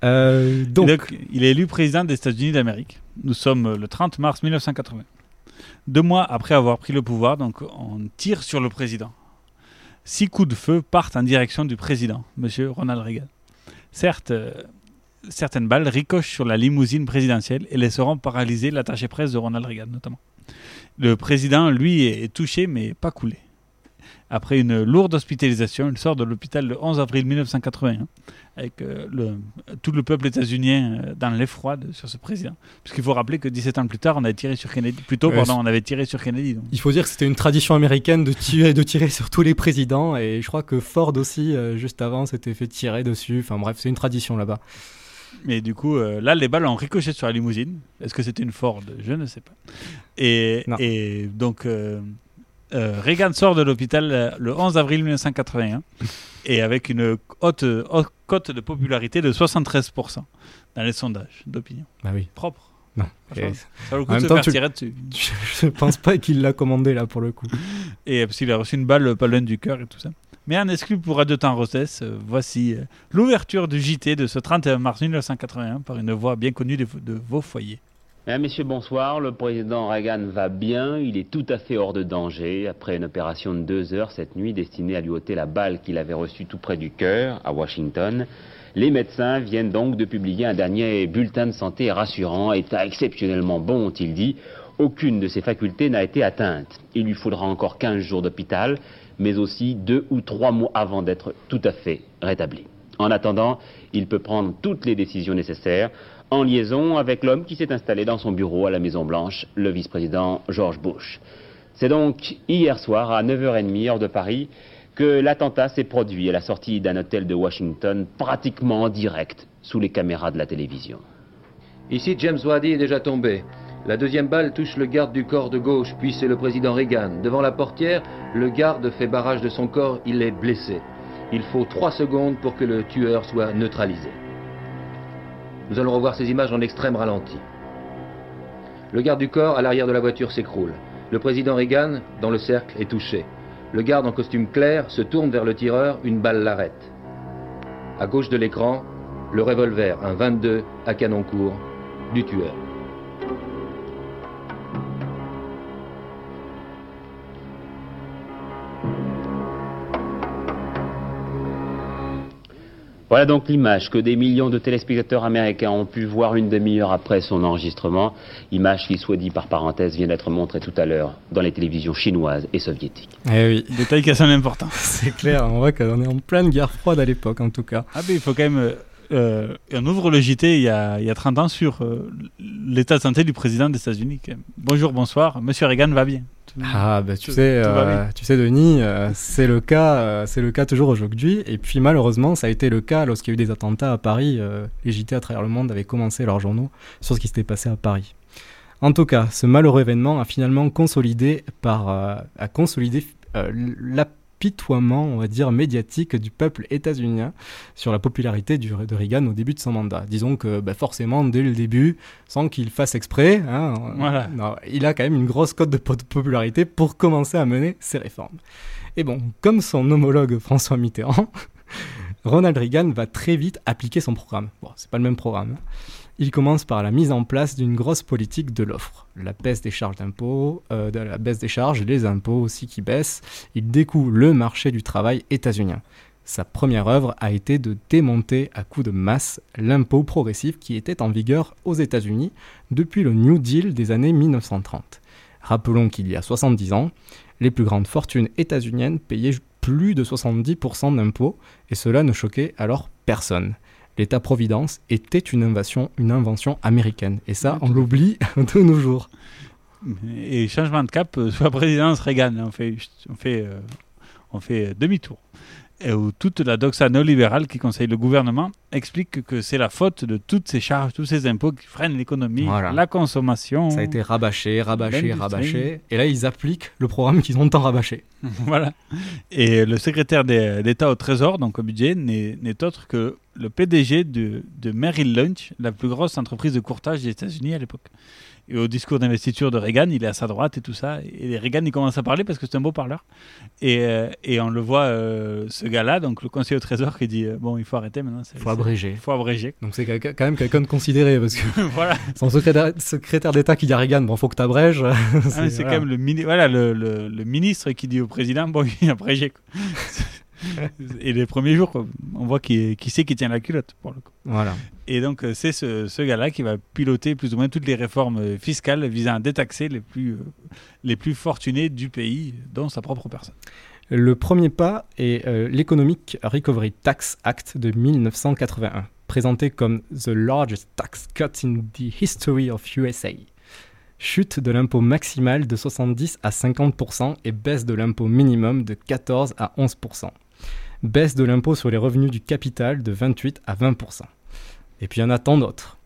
Euh, donc, donc, il est élu président des États-Unis d'Amérique. Nous sommes le 30 mars 1980. Deux mois après avoir pris le pouvoir, donc on tire sur le président. Six coups de feu partent en direction du président, Monsieur Ronald Reagan. Certes, euh, certaines balles ricochent sur la limousine présidentielle et laisseront paralyser l'attaché presse de Ronald Reagan, notamment. Le président, lui, est touché, mais pas coulé. Après une lourde hospitalisation, il sort de l'hôpital le 11 avril 1981 avec euh, le, tout le peuple états-unien euh, dans l'effroi sur ce président. Parce qu'il faut rappeler que 17 ans plus tard, on avait tiré sur Kennedy. Plus tôt, Ouais, pardon, on avait tiré sur Kennedy. donc. il faut dire que c'était une tradition américaine de tirer, de tirer sur tous les présidents, et je crois que Ford aussi, euh, juste avant, s'était fait tirer dessus. Enfin bref, c'est une tradition là-bas. Mais du coup, euh, là, les balles ont ricoché sur la limousine. Est-ce que c'était une Ford? Je ne sais pas. Et, et donc, euh, euh, Reagan sort de l'hôpital euh, le 11 avril 1981 et avec une haute, haute cote de popularité de 73% dans les sondages d'opinion. Bah oui. Propre. Non. Et- ça vaut le coup en de même se temps, faire tu- tirer dessus. Je pense pas qu'il l'a commandé là pour le coup. Et parce qu'il a reçu une balle pas loin du cœur et tout ça. Mais en exclu pour Radio Temps Rosès, euh, voici euh, l'ouverture du JT de ce 31 mars 1981 par une voix bien connue de, de vos foyers. Mesdames, Messieurs, bonsoir. Le président Reagan va bien. Il est tout à fait hors de danger. Après une opération de deux heures cette nuit destinée à lui ôter la balle qu'il avait reçue tout près du cœur, à Washington, les médecins viennent donc de publier un dernier bulletin de santé rassurant. État exceptionnellement bon, ont-ils dit. Aucune de ses facultés n'a été atteinte. Il lui faudra encore 15 jours d'hôpital, mais aussi deux ou trois mois avant d'être tout à fait rétabli. En attendant, il peut prendre toutes les décisions nécessaires en liaison avec l'homme qui s'est installé dans son bureau à la Maison-Blanche, le vice-président George Bush. C'est donc hier soir à 9h30 heure de Paris que l'attentat s'est produit à la sortie d'un hôtel de Washington pratiquement en direct sous les caméras de la télévision. Ici, James Wadi est déjà tombé. La deuxième balle touche le garde du corps de gauche, puis c'est le président Reagan. Devant la portière, le garde fait barrage de son corps, il est blessé. Il faut trois secondes pour que le tueur soit neutralisé. Nous allons revoir ces images en extrême ralenti. Le garde du corps à l'arrière de la voiture s'écroule. Le président Reagan, dans le cercle, est touché. Le garde en costume clair se tourne vers le tireur, une balle l'arrête. À gauche de l'écran, le revolver, un 22 à canon court, du tueur. Voilà donc l'image que des millions de téléspectateurs américains ont pu voir une demi-heure après son enregistrement. Image qui, soit dit par parenthèse, vient d'être montrée tout à l'heure dans les télévisions chinoises et soviétiques. Eh oui. Détail qui a son importance. C'est clair, on voit qu'on est en pleine guerre froide à l'époque en tout cas. Ah ben il faut quand même... euh, on ouvre le JT il y a, il y a 30 ans sur euh, l'état de santé du président des États-Unis. Bonjour, bonsoir, Monsieur Reagan va bien. Tout- Ah bah tu sais, euh, tu sais Denis, euh, c'est le cas, euh, c'est le cas toujours aujourd'hui. Et puis malheureusement, ça a été le cas lorsqu'il y a eu des attentats à Paris. euh, les JT à travers le monde avaient commencé leurs journaux sur ce qui s'était passé à Paris. En tout cas, ce malheureux événement a finalement consolidé par, euh, a consolidé euh, l'apitoiement, on va dire, médiatique du peuple états-unien sur la popularité du- de Reagan au début de son mandat. Disons que bah, forcément, dès le début, sans qu'il fasse exprès, hein, Voilà. non, il a quand même une grosse cote de popularité pour commencer à mener ses réformes. Et bon, comme son homologue François Mitterrand, Ronald Reagan va très vite appliquer son programme. Bon, c'est pas le même programme. hein. Il commence par la mise en place d'une grosse politique de l'offre. La baisse des charges d'impôts, euh, la baisse des charges, les impôts aussi qui baissent. Il découle le marché du travail états-unien. Sa première œuvre a été de démonter à coups de masse l'impôt progressif qui était en vigueur aux États-Unis depuis le New Deal des années 1930. Rappelons qu'il y a 70 ans, les plus grandes fortunes états-uniennes payaient plus de 70% d'impôts et cela ne choquait alors personne. L'État-providence était une invention, une invention américaine et ça, on l'oublie de nos jours. Et changement de cap euh, sous la présidence Reagan, on fait, on fait, euh, on fait demi-tour et où toute la doxa néolibérale qui conseille le gouvernement explique que c'est la faute de toutes ces charges, tous ces impôts qui freinent l'économie, Voilà. la consommation. Ça a été rabâché, rabâché, rabâché. Et là, ils appliquent le programme qu'ils ont tant rabâché. voilà. Et le secrétaire d'État au Trésor, donc au budget, n'est autre que le PDG de, de Merrill Lynch, la plus grosse entreprise de courtage des États-Unis à l'époque. Et au discours d'investiture de Reagan, il est à sa droite et tout ça. Et Reagan, il commence à parler parce que c'est un beau parleur. Et, euh, et on le voit, euh, ce gars-là, donc le conseiller au Trésor, qui dit euh, Bon, il faut arrêter maintenant. Il faut abréger. Il faut abréger. Donc c'est quand même quelqu'un de considéré parce que Voilà. son secrétaire, secrétaire d'État qui dit à Reagan, bon, faut que t'abrèges. Ah, mais c'est quand même le, mini- voilà, le, le- le ministre qui dit au président Bon, il a abrégé. quoi. Et les premiers jours, quoi, on voit qui, qui sait qui tient la culotte, pour le coup. Voilà. Et donc, euh, c'est ce, ce gars-là qui va piloter plus ou moins toutes les réformes euh, fiscales visant à détaxer les plus, euh, les plus fortunés du pays, dont sa propre personne. Le premier pas est euh, l'Economic Recovery Tax Act de 1981, présenté comme The largest tax cut in the history of USA. Chute de l'impôt maximal de 70 à 50% et baisse de l'impôt minimum de 14 à 11%. Baisse de l'impôt sur les revenus du capital de 28 à 20%. Et puis il y en a tant d'autres.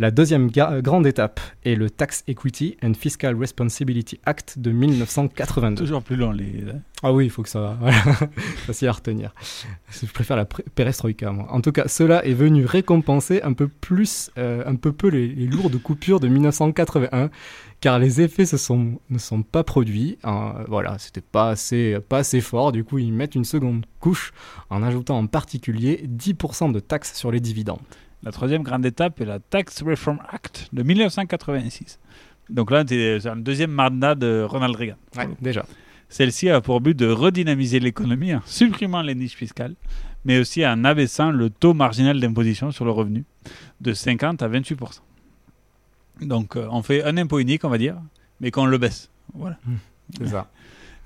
La deuxième grande étape est le Tax Equity and Fiscal Responsibility Act de 1982. Toujours plus long, les. Ah oui, il faut que ça. Voilà. Facile à retenir. Je préfère la perestroïka, moi. En tout cas, cela est venu récompenser un peu plus, euh, un peu peu les, les lourdes coupures de 1981, car les effets se sont, ne sont pas produits. hein, voilà, c'était pas assez, pas assez fort. Du coup, ils mettent une seconde couche en ajoutant en particulier 10% de taxes sur les dividendes. La troisième grande étape est la Tax Reform Act de 1986. Donc là, c'est un deuxième mandat de Ronald Reagan. déjà. Celle-ci a pour but de redynamiser l'économie en supprimant les niches fiscales, mais aussi en abaissant le taux marginal d'imposition sur le revenu de 50 à 28% Donc euh, on fait un impôt unique, on va dire, mais qu'on le baisse. Voilà. C'est ça.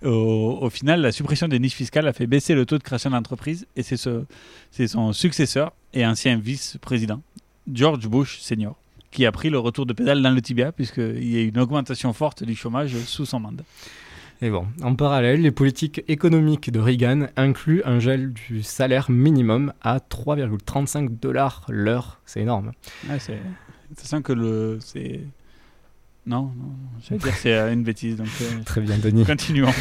Au, au final, la suppression des niches fiscales a fait baisser le taux de création d'entreprises et c'est ce, c'est son successeur et ancien vice-président, George Bush Senior, qui a pris le retour de pédale dans le tibia puisqu'il y a eu une augmentation forte du chômage sous son mandat. Et bon, en parallèle, les politiques économiques de Reagan incluent un gel du salaire minimum à 3,35 dollars l'heure. C'est énorme. Ouais, c'est, ça sent que le. C'est... Non, non, j'allais dire c'est euh, une bêtise. Donc, euh, Très bien, Denis. Continuons.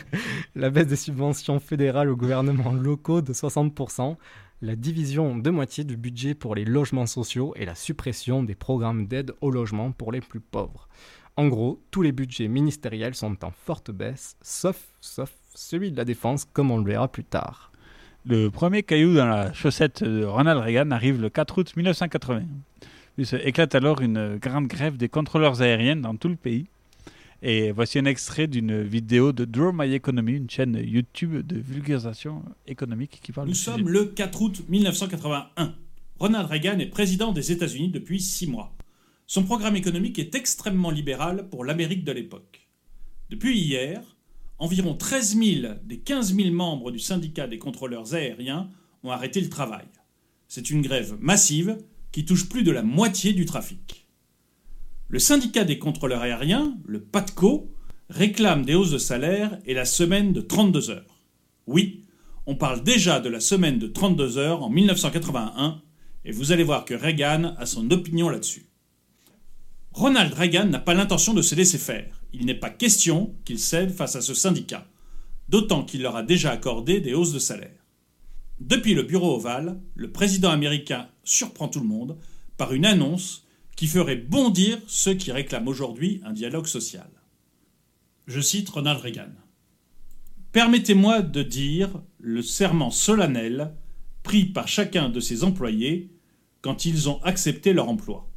la baisse des subventions fédérales aux gouvernements locaux de 60%, la division de moitié du budget pour les logements sociaux et la suppression des programmes d'aide au logement pour les plus pauvres. En gros, tous les budgets ministériels sont en forte baisse, sauf, sauf celui de la défense, comme on le verra plus tard. Le premier caillou dans la chaussette de Ronald Reagan arrive le 4 août 1980. Il se éclate alors une grande grève des contrôleurs aériens dans tout le pays. Et voici un extrait d'une vidéo de Draw My Economy, une chaîne YouTube de vulgarisation économique qui parle Nous sujet. sommes le 4 août 1981. Ronald Reagan est président des États-Unis depuis six mois. Son programme économique est extrêmement libéral pour l'Amérique de l'époque. Depuis hier, environ 13 000 des 15 000 membres du syndicat des contrôleurs aériens ont arrêté le travail. C'est une grève massive qui touche plus de la moitié du trafic. Le syndicat des contrôleurs aériens, le PATCO, réclame des hausses de salaire et la semaine de 32 heures. Oui, on parle déjà de la semaine de 32 heures en 1981, et vous allez voir que Reagan a son opinion là-dessus. Ronald Reagan n'a pas l'intention de se laisser faire. Il n'est pas question qu'il cède face à ce syndicat, d'autant qu'il leur a déjà accordé des hausses de salaire. Depuis le bureau ovale, le président américain surprend tout le monde par une annonce qui ferait bondir ceux qui réclament aujourd'hui un dialogue social. Je cite Ronald Reagan. Permettez-moi de dire le serment solennel pris par chacun de ses employés quand ils ont accepté leur emploi.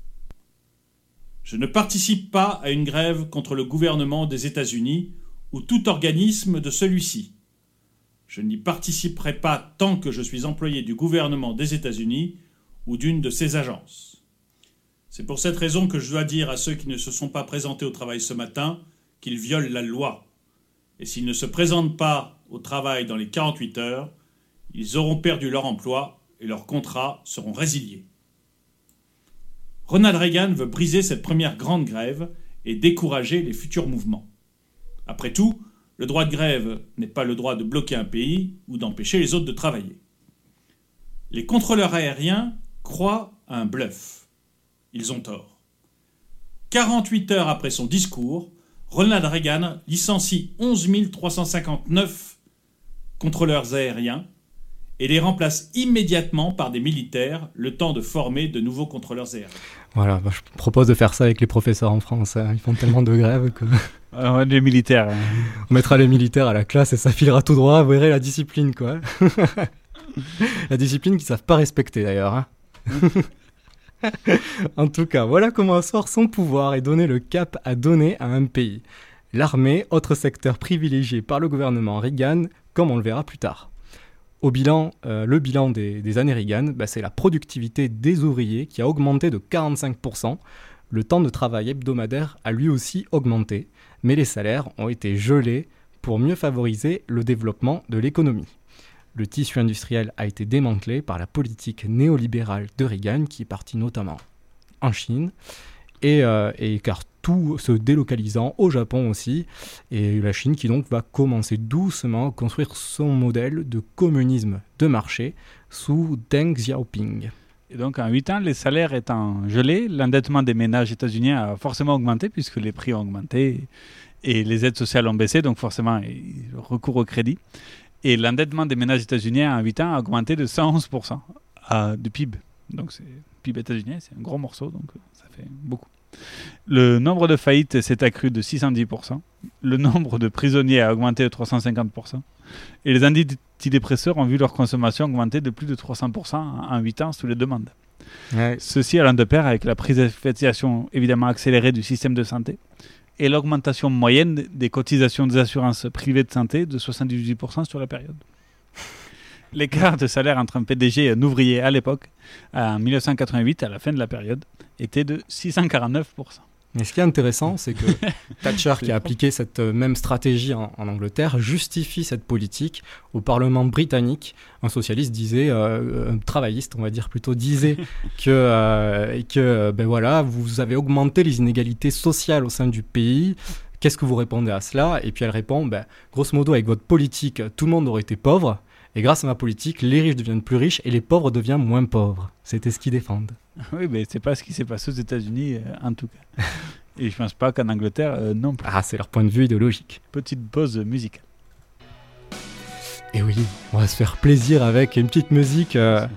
Je ne participe pas à une grève contre le gouvernement des États-Unis ou tout organisme de celui-ci. Je n'y participerai pas tant que je suis employé du gouvernement des États-Unis ou d'une de ses agences. C'est pour cette raison que je dois dire à ceux qui ne se sont pas présentés au travail ce matin qu'ils violent la loi. Et s'ils ne se présentent pas au travail dans les 48 heures, ils auront perdu leur emploi et leurs contrats seront résiliés. Ronald Reagan veut briser cette première grande grève et décourager les futurs mouvements. Après tout, le droit de grève n'est pas le droit de bloquer un pays ou d'empêcher les autres de travailler. Les contrôleurs aériens croient à un bluff. Ils ont tort. 48 heures après son discours, Ronald Reagan licencie 11 359 contrôleurs aériens et les remplace immédiatement par des militaires, le temps de former de nouveaux contrôleurs aériens. Voilà, je propose de faire ça avec les professeurs en France. hein. Ils font tellement de grèves que. Alors, les militaires. On mettra les militaires à la classe et ça filera tout droit. Vous verrez la discipline, quoi. la discipline qu'ils savent pas respecter d'ailleurs. hein. en tout cas, voilà comment asseoir son pouvoir et donner le cap à donner à un pays. L'armée, autre secteur privilégié par le gouvernement Reagan, comme on le verra plus tard. Au bilan, euh, le bilan des, des années Reagan, bah, c'est la productivité des ouvriers qui a augmenté de 45%. Le temps de travail hebdomadaire a lui aussi augmenté, mais les salaires ont été gelés pour mieux favoriser le développement de l'économie. Le tissu industriel a été démantelé par la politique néolibérale de Reagan, qui est partie notamment en Chine, et, euh, et car tout se délocalisant au Japon aussi, et la Chine qui donc va commencer doucement à construire son modèle de communisme de marché sous Deng Xiaoping. Et donc, en 8 ans, les salaires étant gelés, l'endettement des ménages états-uniens a forcément augmenté puisque les prix ont augmenté et les aides sociales ont baissé, donc forcément, le recours au crédit. Et l'endettement des ménages états-uniens en 8 ans a augmenté de 111% à- du PIB. Donc, c'est PIB états-unien, c'est un gros morceau, donc euh, ça fait beaucoup. Le nombre de faillites s'est accru de 610%. Le nombre de prisonniers a augmenté de 350%. Et les antidépresseurs ont vu leur consommation augmenter de plus de 300% en 8 ans sous les demandes. Ouais. Ceci allant de pair avec la privatisation évidemment accélérée du système de santé et l'augmentation moyenne des cotisations des assurances privées de santé de 78% sur la période. L'écart de salaire entre un PDG et un ouvrier à l'époque, en 1988, à la fin de la période, était de 649%. Mais ce qui est intéressant, c'est que Thatcher, qui a appliqué cette euh, même stratégie en, en Angleterre, justifie cette politique au Parlement britannique. Un socialiste disait, euh, un travailliste, on va dire plutôt, disait que, euh, que euh, ben voilà, vous avez augmenté les inégalités sociales au sein du pays. Qu'est-ce que vous répondez à cela? Et puis elle répond, ben, grosso modo, avec votre politique, tout le monde aurait été pauvre. Et grâce à ma politique, les riches deviennent plus riches et les pauvres deviennent moins pauvres. C'était ce qu'ils défendent. Oui, mais c'est pas ce qui s'est passé aux États-Unis, euh, en tout cas. Et je pense pas qu'en Angleterre, euh, non plus. Ah, c'est leur point de vue idéologique. Petite pause musicale. Et oui, on va se faire plaisir avec une petite musique euh,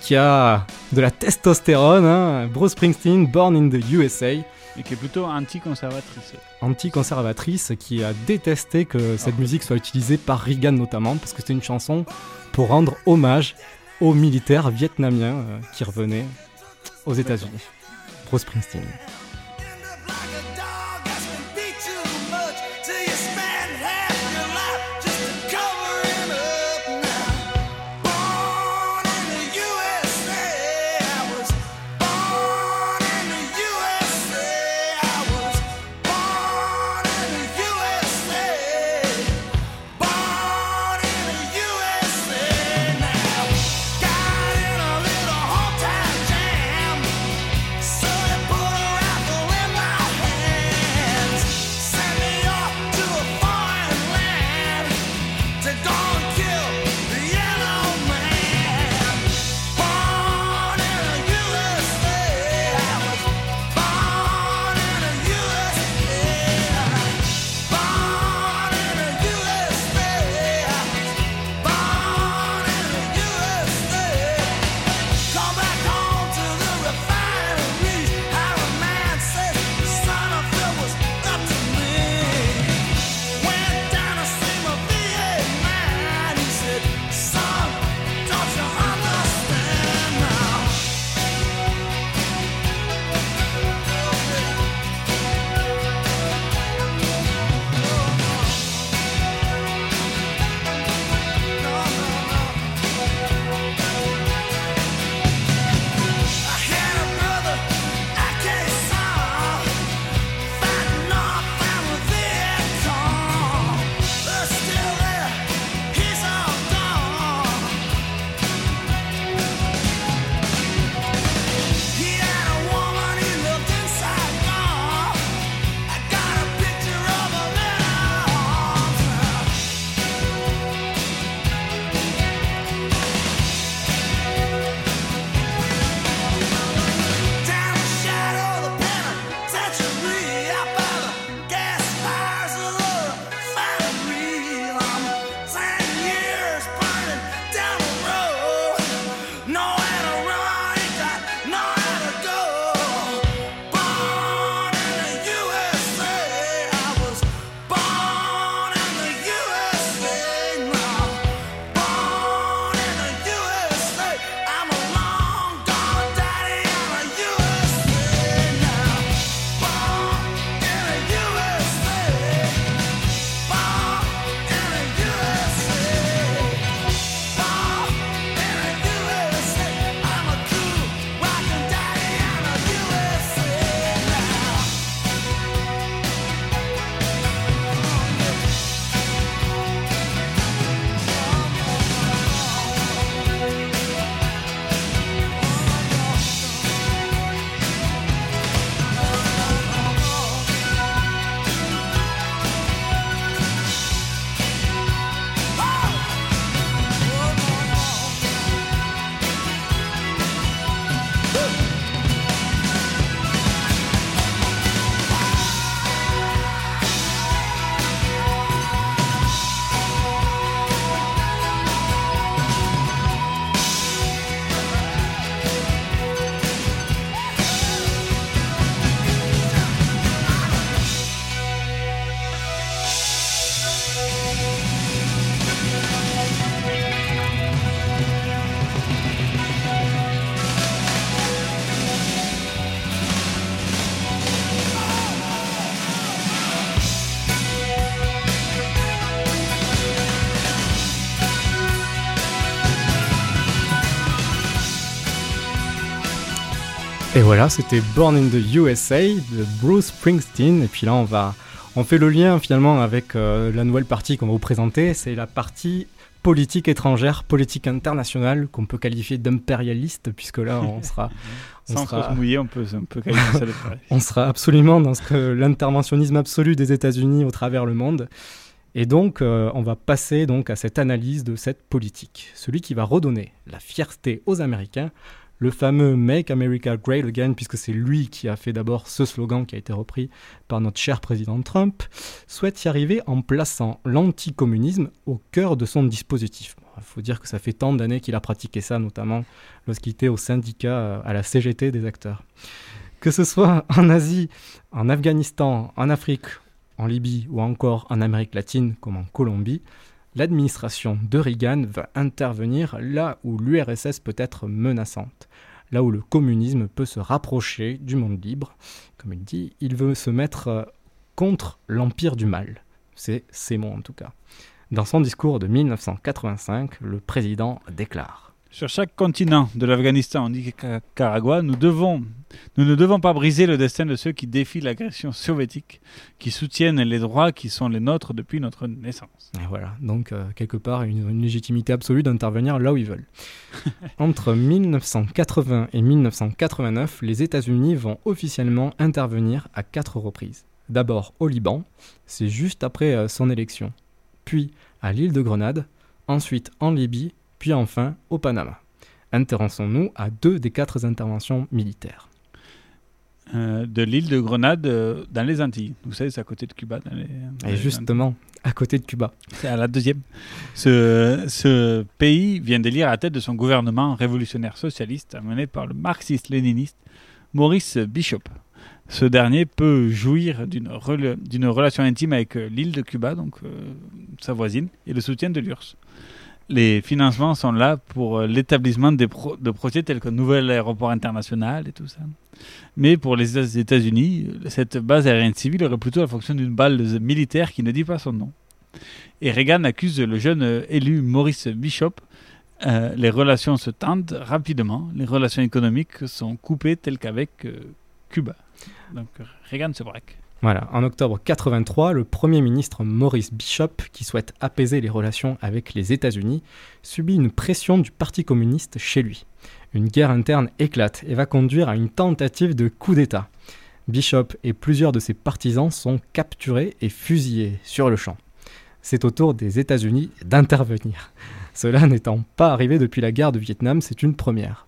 qui a de la testostérone. hein. Bruce Springsteen, Born in the USA, Et qui est plutôt anti-conservatrice. anti-conservatrice, qui a détesté que cette musique soit utilisée par Reagan notamment, parce que c'était une chanson pour rendre hommage aux militaires vietnamiens euh, qui revenaient aux États-Unis. Bruce Springsteen. Et voilà, c'était Born in the USA de Bruce Springsteen. Et puis là, on va, on fait le lien finalement avec euh, la nouvelle partie qu'on va vous présenter. C'est la partie politique étrangère, politique internationale, qu'on peut qualifier d'impérialiste, puisque là, on sera. On Sans sera, se mouiller, on peut, on peut qualifier ça de On sera absolument dans ce que l'interventionnisme absolu des États-Unis au travers le monde. Et donc, euh, on va passer donc à cette analyse de cette politique. Celui qui va redonner la fierté aux Américains le fameux Make America Great Again, puisque c'est lui qui a fait d'abord ce slogan qui a été repris par notre cher président Trump, souhaite y arriver en plaçant l'anticommunisme au cœur de son dispositif. Il faut dire que ça fait tant d'années qu'il a pratiqué ça, notamment lorsqu'il était au syndicat, euh, à la CGT des acteurs. Que ce soit en Asie, en Afghanistan, en Afrique, en Libye ou encore en Amérique latine comme en Colombie, l'administration de Reagan va intervenir là où l'URSS peut être menaçante, là où le communisme peut se rapprocher du monde libre. Comme il dit, il veut se mettre euh, contre l'empire du mal. C'est ces mots en tout cas. Dans son discours de 1985, le président déclare sur chaque continent, de l'Afghanistan au Nicaragua, nous, devons, nous ne devons pas briser le destin de ceux qui défient l'agression soviétique, qui soutiennent les droits qui sont les nôtres depuis notre naissance. Et voilà, donc euh, quelque part une, une légitimité absolue d'intervenir là où ils veulent. Entre 1980 et 1989, les États-Unis vont officiellement intervenir à quatre reprises. D'abord au Liban, c'est juste après euh, son élection, puis à l'île de Grenade, ensuite en Libye puis enfin au Panama. Intéressons-nous à deux des quatre interventions militaires. Euh, de l'île de Grenade euh, dans les Antilles. Vous savez, c'est à côté de Cuba. Et justement, à côté de Cuba. C'est à la deuxième. Ce, ce pays vient d'élire à la tête de son gouvernement révolutionnaire socialiste amené par le marxiste-léniniste Maurice Bishop. Ce dernier peut jouir d'une relation intime avec euh, l'île de Cuba, donc sa voisine, et le soutien de l'URSS les financements sont là pour euh, l'établissement de projets tels qu'un nouvel aéroport international et tout ça. Mais pour les États-Unis, cette base aérienne civile aurait plutôt la fonction d'une balle militaire qui ne dit pas son nom. Et Reagan accuse le jeune euh, élu Maurice Bishop. Euh, les relations se tendent rapidement. Les relations économiques sont coupées telles qu'avec Cuba. Donc Reagan se braque. Voilà, en octobre 83, le Premier ministre Maurice Bishop, qui souhaite apaiser les relations avec les États-Unis, subit une pression du Parti communiste chez lui. Une guerre interne éclate et va conduire à une tentative de coup d'État. Bishop et plusieurs de ses partisans sont capturés et fusillés sur le champ. C'est au tour des États-Unis d'intervenir. Cela n'étant pas arrivé depuis la guerre de Vietnam, c'est une première.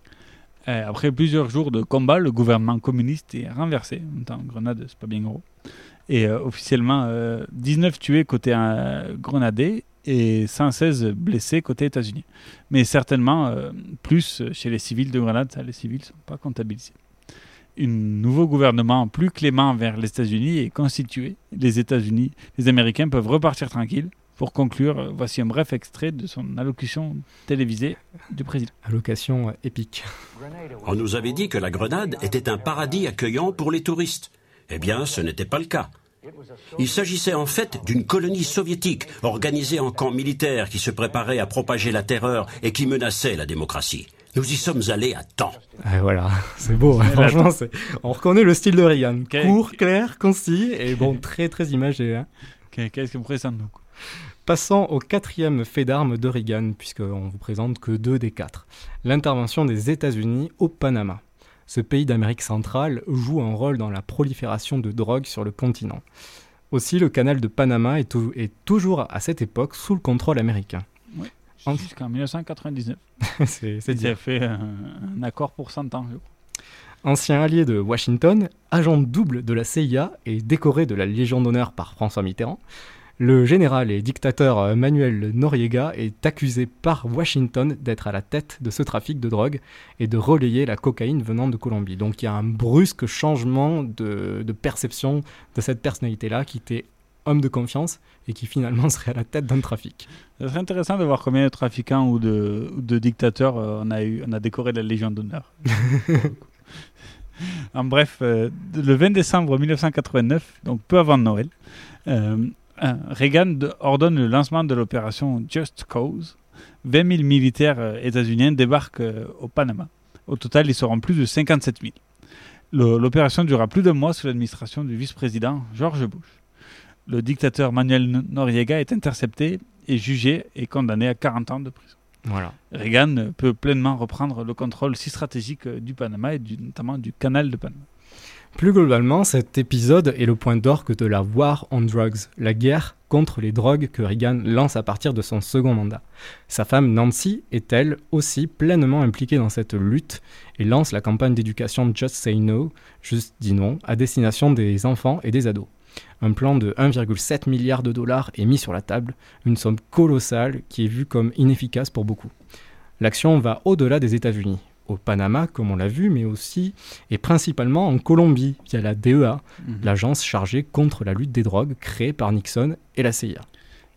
Euh, après plusieurs jours de combat, le gouvernement communiste est renversé. En temps, Grenade, c'est pas bien gros. Et euh, officiellement, 19 euh, tués côté grenadais et 116 blessés côté États-Unis. Mais certainement plus chez les civils de Grenade, ça, les civils ne sont pas comptabilisés. Un nouveau gouvernement plus clément vers les États-Unis est constitué. Les États-Unis, les Américains peuvent repartir tranquilles pour conclure, voici un bref extrait de son allocution télévisée du président. Allocation épique. On nous avait dit que la Grenade était un paradis accueillant pour les touristes. Eh bien, ce n'était pas le cas. Il s'agissait en fait d'une colonie soviétique organisée en camp militaire qui se préparait à propager la terreur et qui menaçait la démocratie. Nous y sommes allés à temps. Et voilà, c'est beau. Hein. franchement, on reconnaît le style de Reagan. Court, clair, concis et bon, très très imagé. Hein. Qu'est-ce qu'on présente nous Passons au quatrième fait d'armes de Reagan, puisqu'on vous présente que deux des quatre. L'intervention des États-Unis au Panama. Ce pays d'Amérique centrale joue un rôle dans la prolifération de drogue sur le continent. Aussi, le canal de Panama est, toujours à cette époque sous le contrôle américain. Oui, jusqu'en 1999. c'est dire. fait un, un, accord pour 100 ans, Ancien allié de Washington, agent double de la CIA et décoré de la Légion d'honneur par François Mitterrand, le général et dictateur euh, Manuel Noriega est accusé par Washington d'être à la tête de ce trafic de drogue et de relayer la cocaïne venant de Colombie. Donc il y a un brusque changement de, perception de cette personnalité-là qui était homme de confiance et qui finalement serait à la tête d'un trafic. Ce serait intéressant de voir combien de trafiquants ou de, dictateurs euh, on, a eu, on a décoré de la Légion d'honneur. en bref, euh, le 20 décembre 1989, donc peu avant Noël, Reagan ordonne le lancement de l'opération Just Cause. 20 000 militaires euh, états-uniens débarquent euh, au Panama. Au total, ils seront plus de 57 000. L'opération durera plus d'un mois sous l'administration du vice-président George Bush. Le dictateur Manuel Noriega est intercepté et jugé et condamné à 40 ans de prison. Voilà. Reagan peut pleinement reprendre le contrôle si stratégique du Panama et du, notamment du canal de Panama. Plus globalement, cet épisode est le point d'orgue de la War on Drugs, la guerre contre les drogues que Reagan lance à partir de son second mandat. Sa femme Nancy est elle aussi pleinement impliquée dans cette lutte et lance la campagne d'éducation Just Say No, juste dis non, à destination des enfants et des ados. Un plan de 1,7 milliard de dollars est mis sur la table, une somme colossale qui est vue comme inefficace pour beaucoup. L'action va au-delà des États-Unis, au Panama comme on l'a vu, mais aussi et principalement en Colombie via la DEA, Mhm. l'agence chargée contre la lutte des drogues créée par Nixon et la CIA.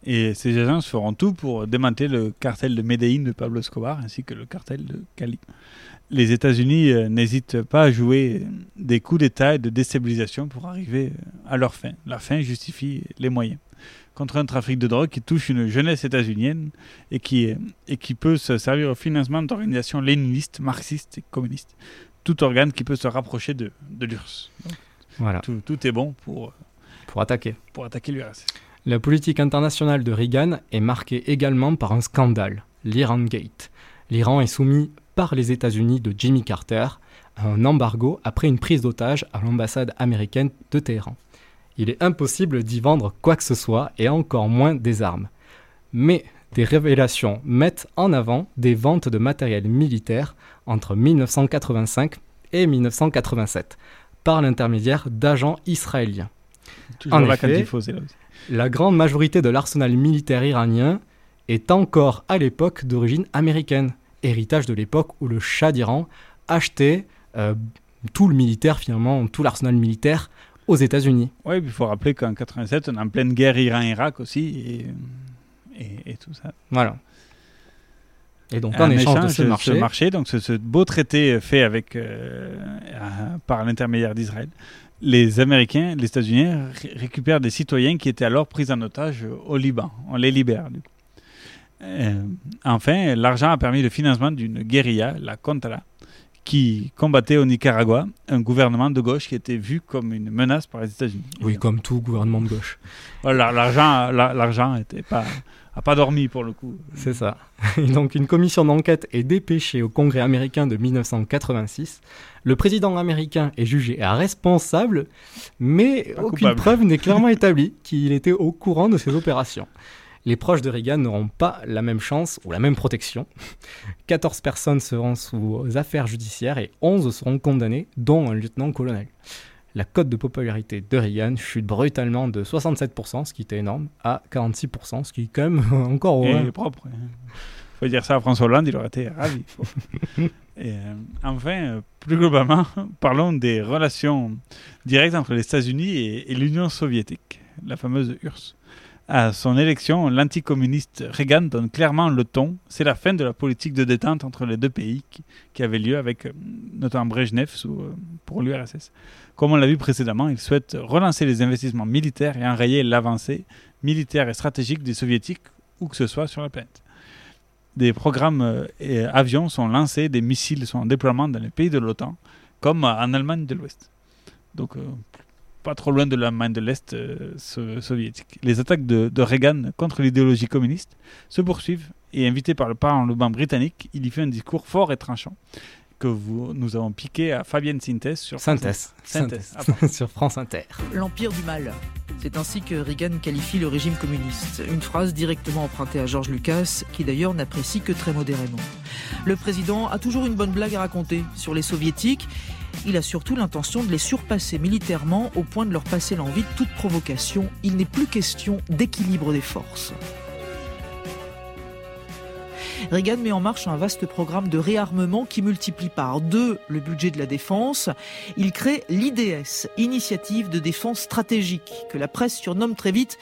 Et ces agences feront tout pour démanteler le cartel de Medellín de Pablo Escobar ainsi que le cartel de Cali. Les États-Unis euh, n'hésitent pas à jouer des coups d'État et de déstabilisation pour arriver euh, à leur fin. La fin justifie les moyens. Contre un trafic de drogue qui touche une jeunesse états-unienne et qui, et qui peut se servir au financement d'organisations léninistes, marxistes et communistes. Tout organe qui peut se rapprocher de, de l'URSS. Voilà. Tout, tout est bon pour, Pour attaquer. pour attaquer l'URSS. La politique internationale de Reagan est marquée également par un scandale, l'Iran Gate. L'Iran est soumis par les États-Unis de Jimmy Carter à un embargo après une prise d'otage à l'ambassade américaine de Téhéran. Il est impossible d'y vendre quoi que ce soit et encore moins des armes. Mais des révélations mettent en avant des ventes de matériel militaire entre 1985 et 1987 par l'intermédiaire d'agents israéliens. Toujours En effet, faut, là la grande majorité de l'arsenal militaire iranien est encore à l'époque d'origine américaine, héritage de l'époque où le Shah d'Iran achetait euh, tout le militaire, finalement, tout l'arsenal militaire aux États-Unis. Oui, il faut rappeler qu'en 87, on est en pleine guerre Iran-Irak aussi et, et, et tout ça. Voilà. Et donc, en échange de ce marché- donc ce, ce beau traité fait avec, euh, par l'intermédiaire d'Israël, les Américains, les États-Unis ré- récupèrent des citoyens qui étaient alors pris en otage au Liban. On les libère. du coup. Euh, enfin, l'argent a permis le financement d'une guérilla, la Contrala, qui combattait au Nicaragua un gouvernement de gauche qui était vu comme une menace par les États-Unis. Oui, comme tout gouvernement de gauche. L'argent, la- l'argent était pas, a pas dormi pour le coup. C'est ça. Et donc une commission d'enquête est dépêchée au Congrès américain de 1986. Le président américain est jugé responsable, mais Pas aucune coupable. preuve n'est clairement établie qu'il était au courant de ces opérations. Les proches de Reagan n'auront pas la même chance ou la même protection. 14 personnes seront sous affaires judiciaires et 11 seront condamnées, dont un lieutenant-colonel. La cote de popularité de Reagan chute brutalement de 67%, ce qui était énorme, à 46%, ce qui est quand même encore ouais. propre. hein. faut dire ça à François Hollande, il aurait été ravi. Et, euh, enfin, euh, plus globalement, parlons des relations directes entre les États-Unis et, et l'Union soviétique, la fameuse URSS. À son élection, l'anticommuniste Reagan donne clairement le ton. C'est la fin de la politique de détente entre les deux pays qui, avait lieu avec euh, notamment Brezhnev sous, euh, pour l'URSS. Comme on l'a vu précédemment, il souhaite relancer les investissements militaires et enrayer l'avancée militaire et stratégique des soviétiques où que ce soit sur la planète. Des programmes euh, et avions sont lancés, des missiles sont en déploiement dans les pays de l'OTAN, comme en Allemagne de l'Ouest. Donc, pas trop loin de l'Allemagne de l'Est euh, so- soviétique. Les attaques de, de Reagan contre l'idéologie communiste se poursuivent et invité par le Parlement britannique, il y fait un discours fort et tranchant que vous, nous avons piqué à Fabienne Sintès sur Synthèse. Synthèse. Ah, Synthèse. sur France Inter. L'empire du mal. C'est ainsi que Reagan qualifie le régime communiste. Une phrase directement empruntée à George Lucas, qui d'ailleurs n'apprécie que très modérément. Le président a toujours une bonne blague à raconter sur les soviétiques. Il a surtout l'intention de les surpasser militairement au point de leur passer l'envie de toute provocation. Il n'est plus question d'équilibre des forces. Reagan met en marche un vaste programme de réarmement qui multiplie par deux le budget de la défense. Il crée l'IDS, Initiative de défense stratégique, que la presse surnomme très vite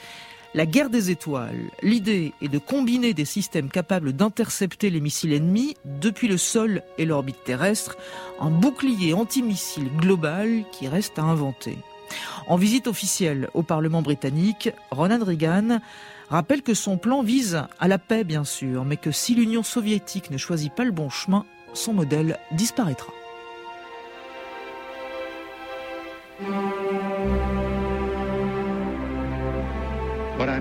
la guerre des étoiles. L'idée est de combiner des systèmes capables d'intercepter les missiles ennemis depuis le sol et l'orbite terrestre, un bouclier antimissile global qui reste à inventer. En visite officielle au Parlement britannique, Ronald Reagan rappelle que son plan vise à la paix bien sûr, mais que si l'Union soviétique ne choisit pas le bon chemin, son modèle disparaîtra.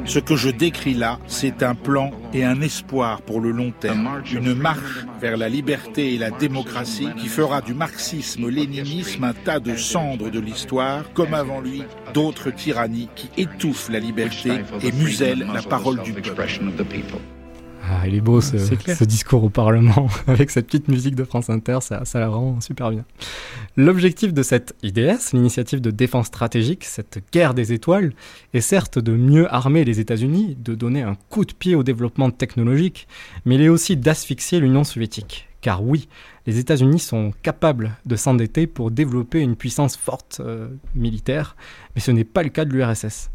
Ce que je décris là, c'est un plan et un espoir pour le long terme, une marche vers la liberté et la démocratie qui fera du marxisme-léninisme un tas de cendres de l'histoire, comme avant lui d'autres tyrannies qui étouffent la liberté et musellent la parole du peuple. Ah, il est beau ce, ce, discours au Parlement avec cette petite musique de France Inter, ça, ça la rend super bien. L'objectif de cette IDS, l'initiative de défense stratégique, cette guerre des étoiles, est certes de mieux armer les États-Unis, de donner un coup de pied au développement technologique, mais il est aussi d'asphyxier l'Union soviétique. Car oui, les États-Unis sont capables de s'endetter pour développer une puissance forte euh, militaire, mais ce n'est pas le cas de l'URSS.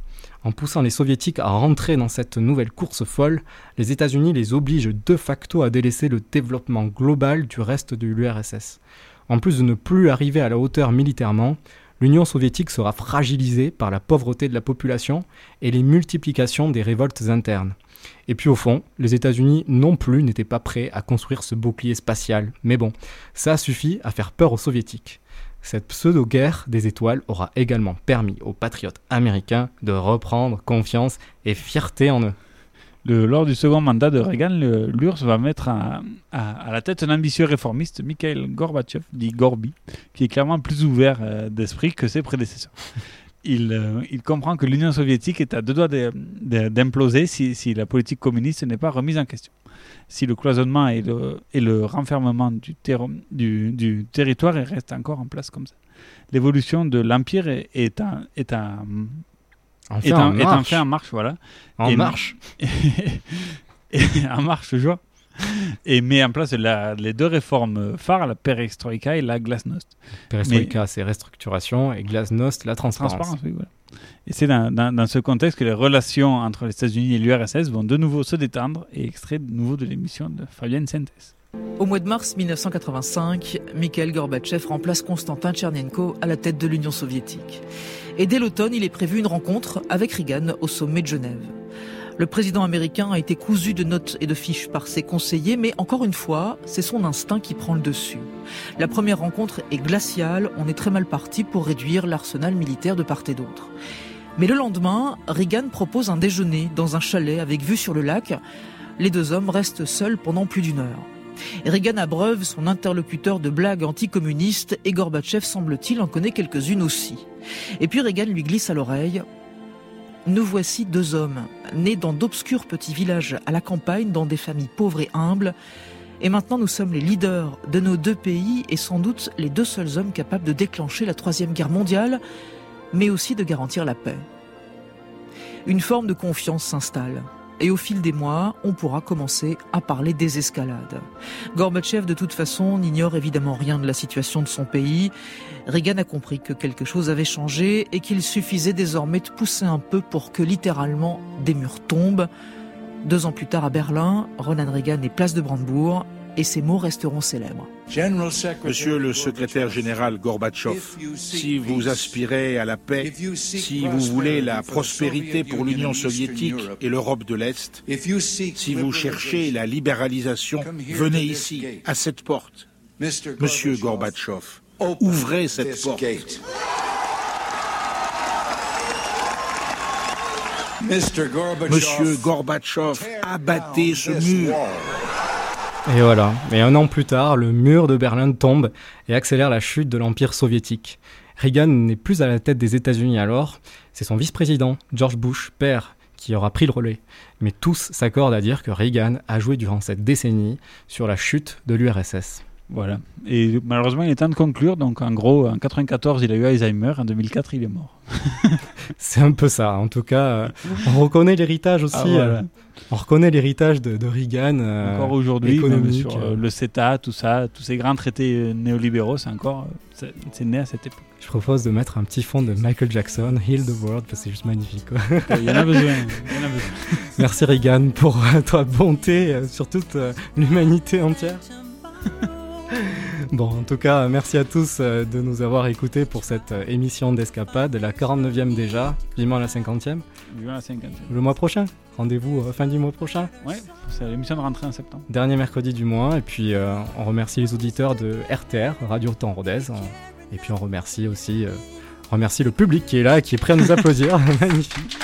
En poussant les soviétiques à rentrer dans cette nouvelle course folle, les États-Unis les obligent de facto à délaisser le développement global du reste de l'URSS. En plus de ne plus arriver à la hauteur militairement, l'Union soviétique sera fragilisée par la pauvreté de la population et les multiplications des révoltes internes. Et puis au fond, les États-Unis non plus n'étaient pas prêts à construire ce bouclier spatial. Mais bon, ça suffit à faire peur aux soviétiques. Cette pseudo-guerre des étoiles aura également permis aux patriotes américains de reprendre confiance et fierté en eux. Le, lors du second mandat de Reagan, l'URSS va mettre à, à, la tête un ambitieux réformiste, Mikhail Gorbatchev, dit Gorby, qui est clairement plus ouvert euh, d'esprit que ses prédécesseurs. Il, euh, il, comprend que l'Union soviétique est à deux doigts d'imploser si, si, la politique communiste n'est pas remise en question si le cloisonnement et le, et le renfermement du, du, du, territoire restent encore en place comme ça. L'évolution de l'Empire est, est, un, est, un, est, en, est fait en marche. Voilà. En marche et, En marche, toujours. Et met en place la, les deux réformes phares, la perestroïka et la glasnost. Perestroïka, c'est restructuration, et glasnost, la transparence. transparence oui, voilà. Et c'est dans, dans, ce contexte que les relations entre les États-Unis et l'URSS vont de nouveau se détendre et extrait de nouveau de l'émission de Fabienne Sentes. Au mois de mars 1985, Mikhail Gorbatchev remplace Konstantin Tchernenko à la tête de l'Union soviétique. Et dès l'automne, il est prévu une rencontre avec Reagan au sommet de Genève. Le président américain a été cousu de notes et de fiches par ses conseillers, mais encore une fois, c'est son instinct qui prend le dessus. La première rencontre est glaciale, on est très mal parti pour réduire l'arsenal militaire de part et d'autre. Mais le lendemain, Reagan propose un déjeuner dans un chalet avec vue sur le lac. Les deux hommes restent seuls pendant plus d'une heure. Reagan abreuve son interlocuteur de blagues anticommunistes et Gorbatchev, semble-t-il, en connaît quelques-unes aussi. Et puis Reagan lui glisse à l'oreille nous voici deux hommes, nés dans d'obscurs petits villages à la campagne, dans des familles pauvres et humbles. Et maintenant, nous sommes les leaders de nos deux pays et sans doute les deux seuls hommes capables de déclencher la Troisième Guerre mondiale, mais aussi de garantir la paix. Une forme de confiance s'installe. Et au fil des mois, on pourra commencer à parler des escalades. Gorbatchev, de toute façon, n'ignore évidemment rien de la situation de son pays. Reagan a compris que quelque chose avait changé et qu'il suffisait désormais de pousser un peu pour que littéralement des murs tombent. Deux ans plus tard à Berlin, Ronald Reagan est place de Brandebourg et ces mots resteront célèbres. Monsieur le secrétaire général Gorbatchev, si vous aspirez à la paix, si vous voulez la prospérité pour l'Union soviétique et l'Europe de l'Est, si vous cherchez la libéralisation, venez ici, à cette porte. Monsieur Gorbatchev, ouvrez cette porte. Monsieur Gorbatchev, abattez ce mur. Et voilà, et un an plus tard, le mur de Berlin tombe et accélère la chute de l'Empire soviétique. Reagan n'est plus à la tête des États-Unis alors, c'est son vice-président, George Bush, père, qui aura pris le relais. Mais tous s'accordent à dire que Reagan a joué durant cette décennie sur la chute de l'URSS. Voilà. Et malheureusement, il est temps de conclure. Donc, en gros, en 94, il a eu Alzheimer. En 2004, il est mort. c'est un peu ça. En tout cas, euh, on reconnaît l'héritage aussi. Ah, euh, on reconnaît l'héritage de, de, Reagan. Euh, encore aujourd'hui, sur le CETA, tout ça, tous ces grands traités néolibéraux, c'est encore, c'est né à cette époque. Je propose de mettre un petit fond de Michael Jackson, Heal the World, parce que c'est juste magnifique. Il y en a besoin. Merci Reagan pour ta bonté sur toute l'humanité entière. Bon, en tout cas, merci à tous euh, de nous avoir écoutés pour cette euh, émission d'escapade, la 49e déjà, vivement la 50e. Vivement la 50e. Le mois prochain. Rendez-vous euh, fin du mois prochain. Ouais, c'est l'émission de rentrée en septembre. Dernier mercredi du mois, et puis on remercie les auditeurs de RTR, Radio Temps Rodez, et puis on remercie aussi On remercie le public qui est là, qui est prêt à nous applaudir. Magnifique.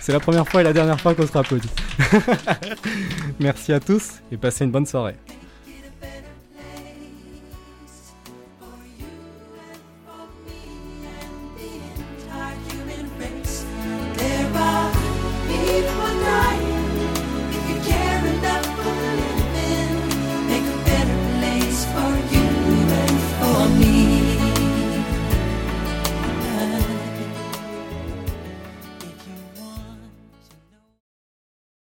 C'est la première fois et la dernière fois qu'on sera applaudit. Merci à tous et passez une bonne soirée.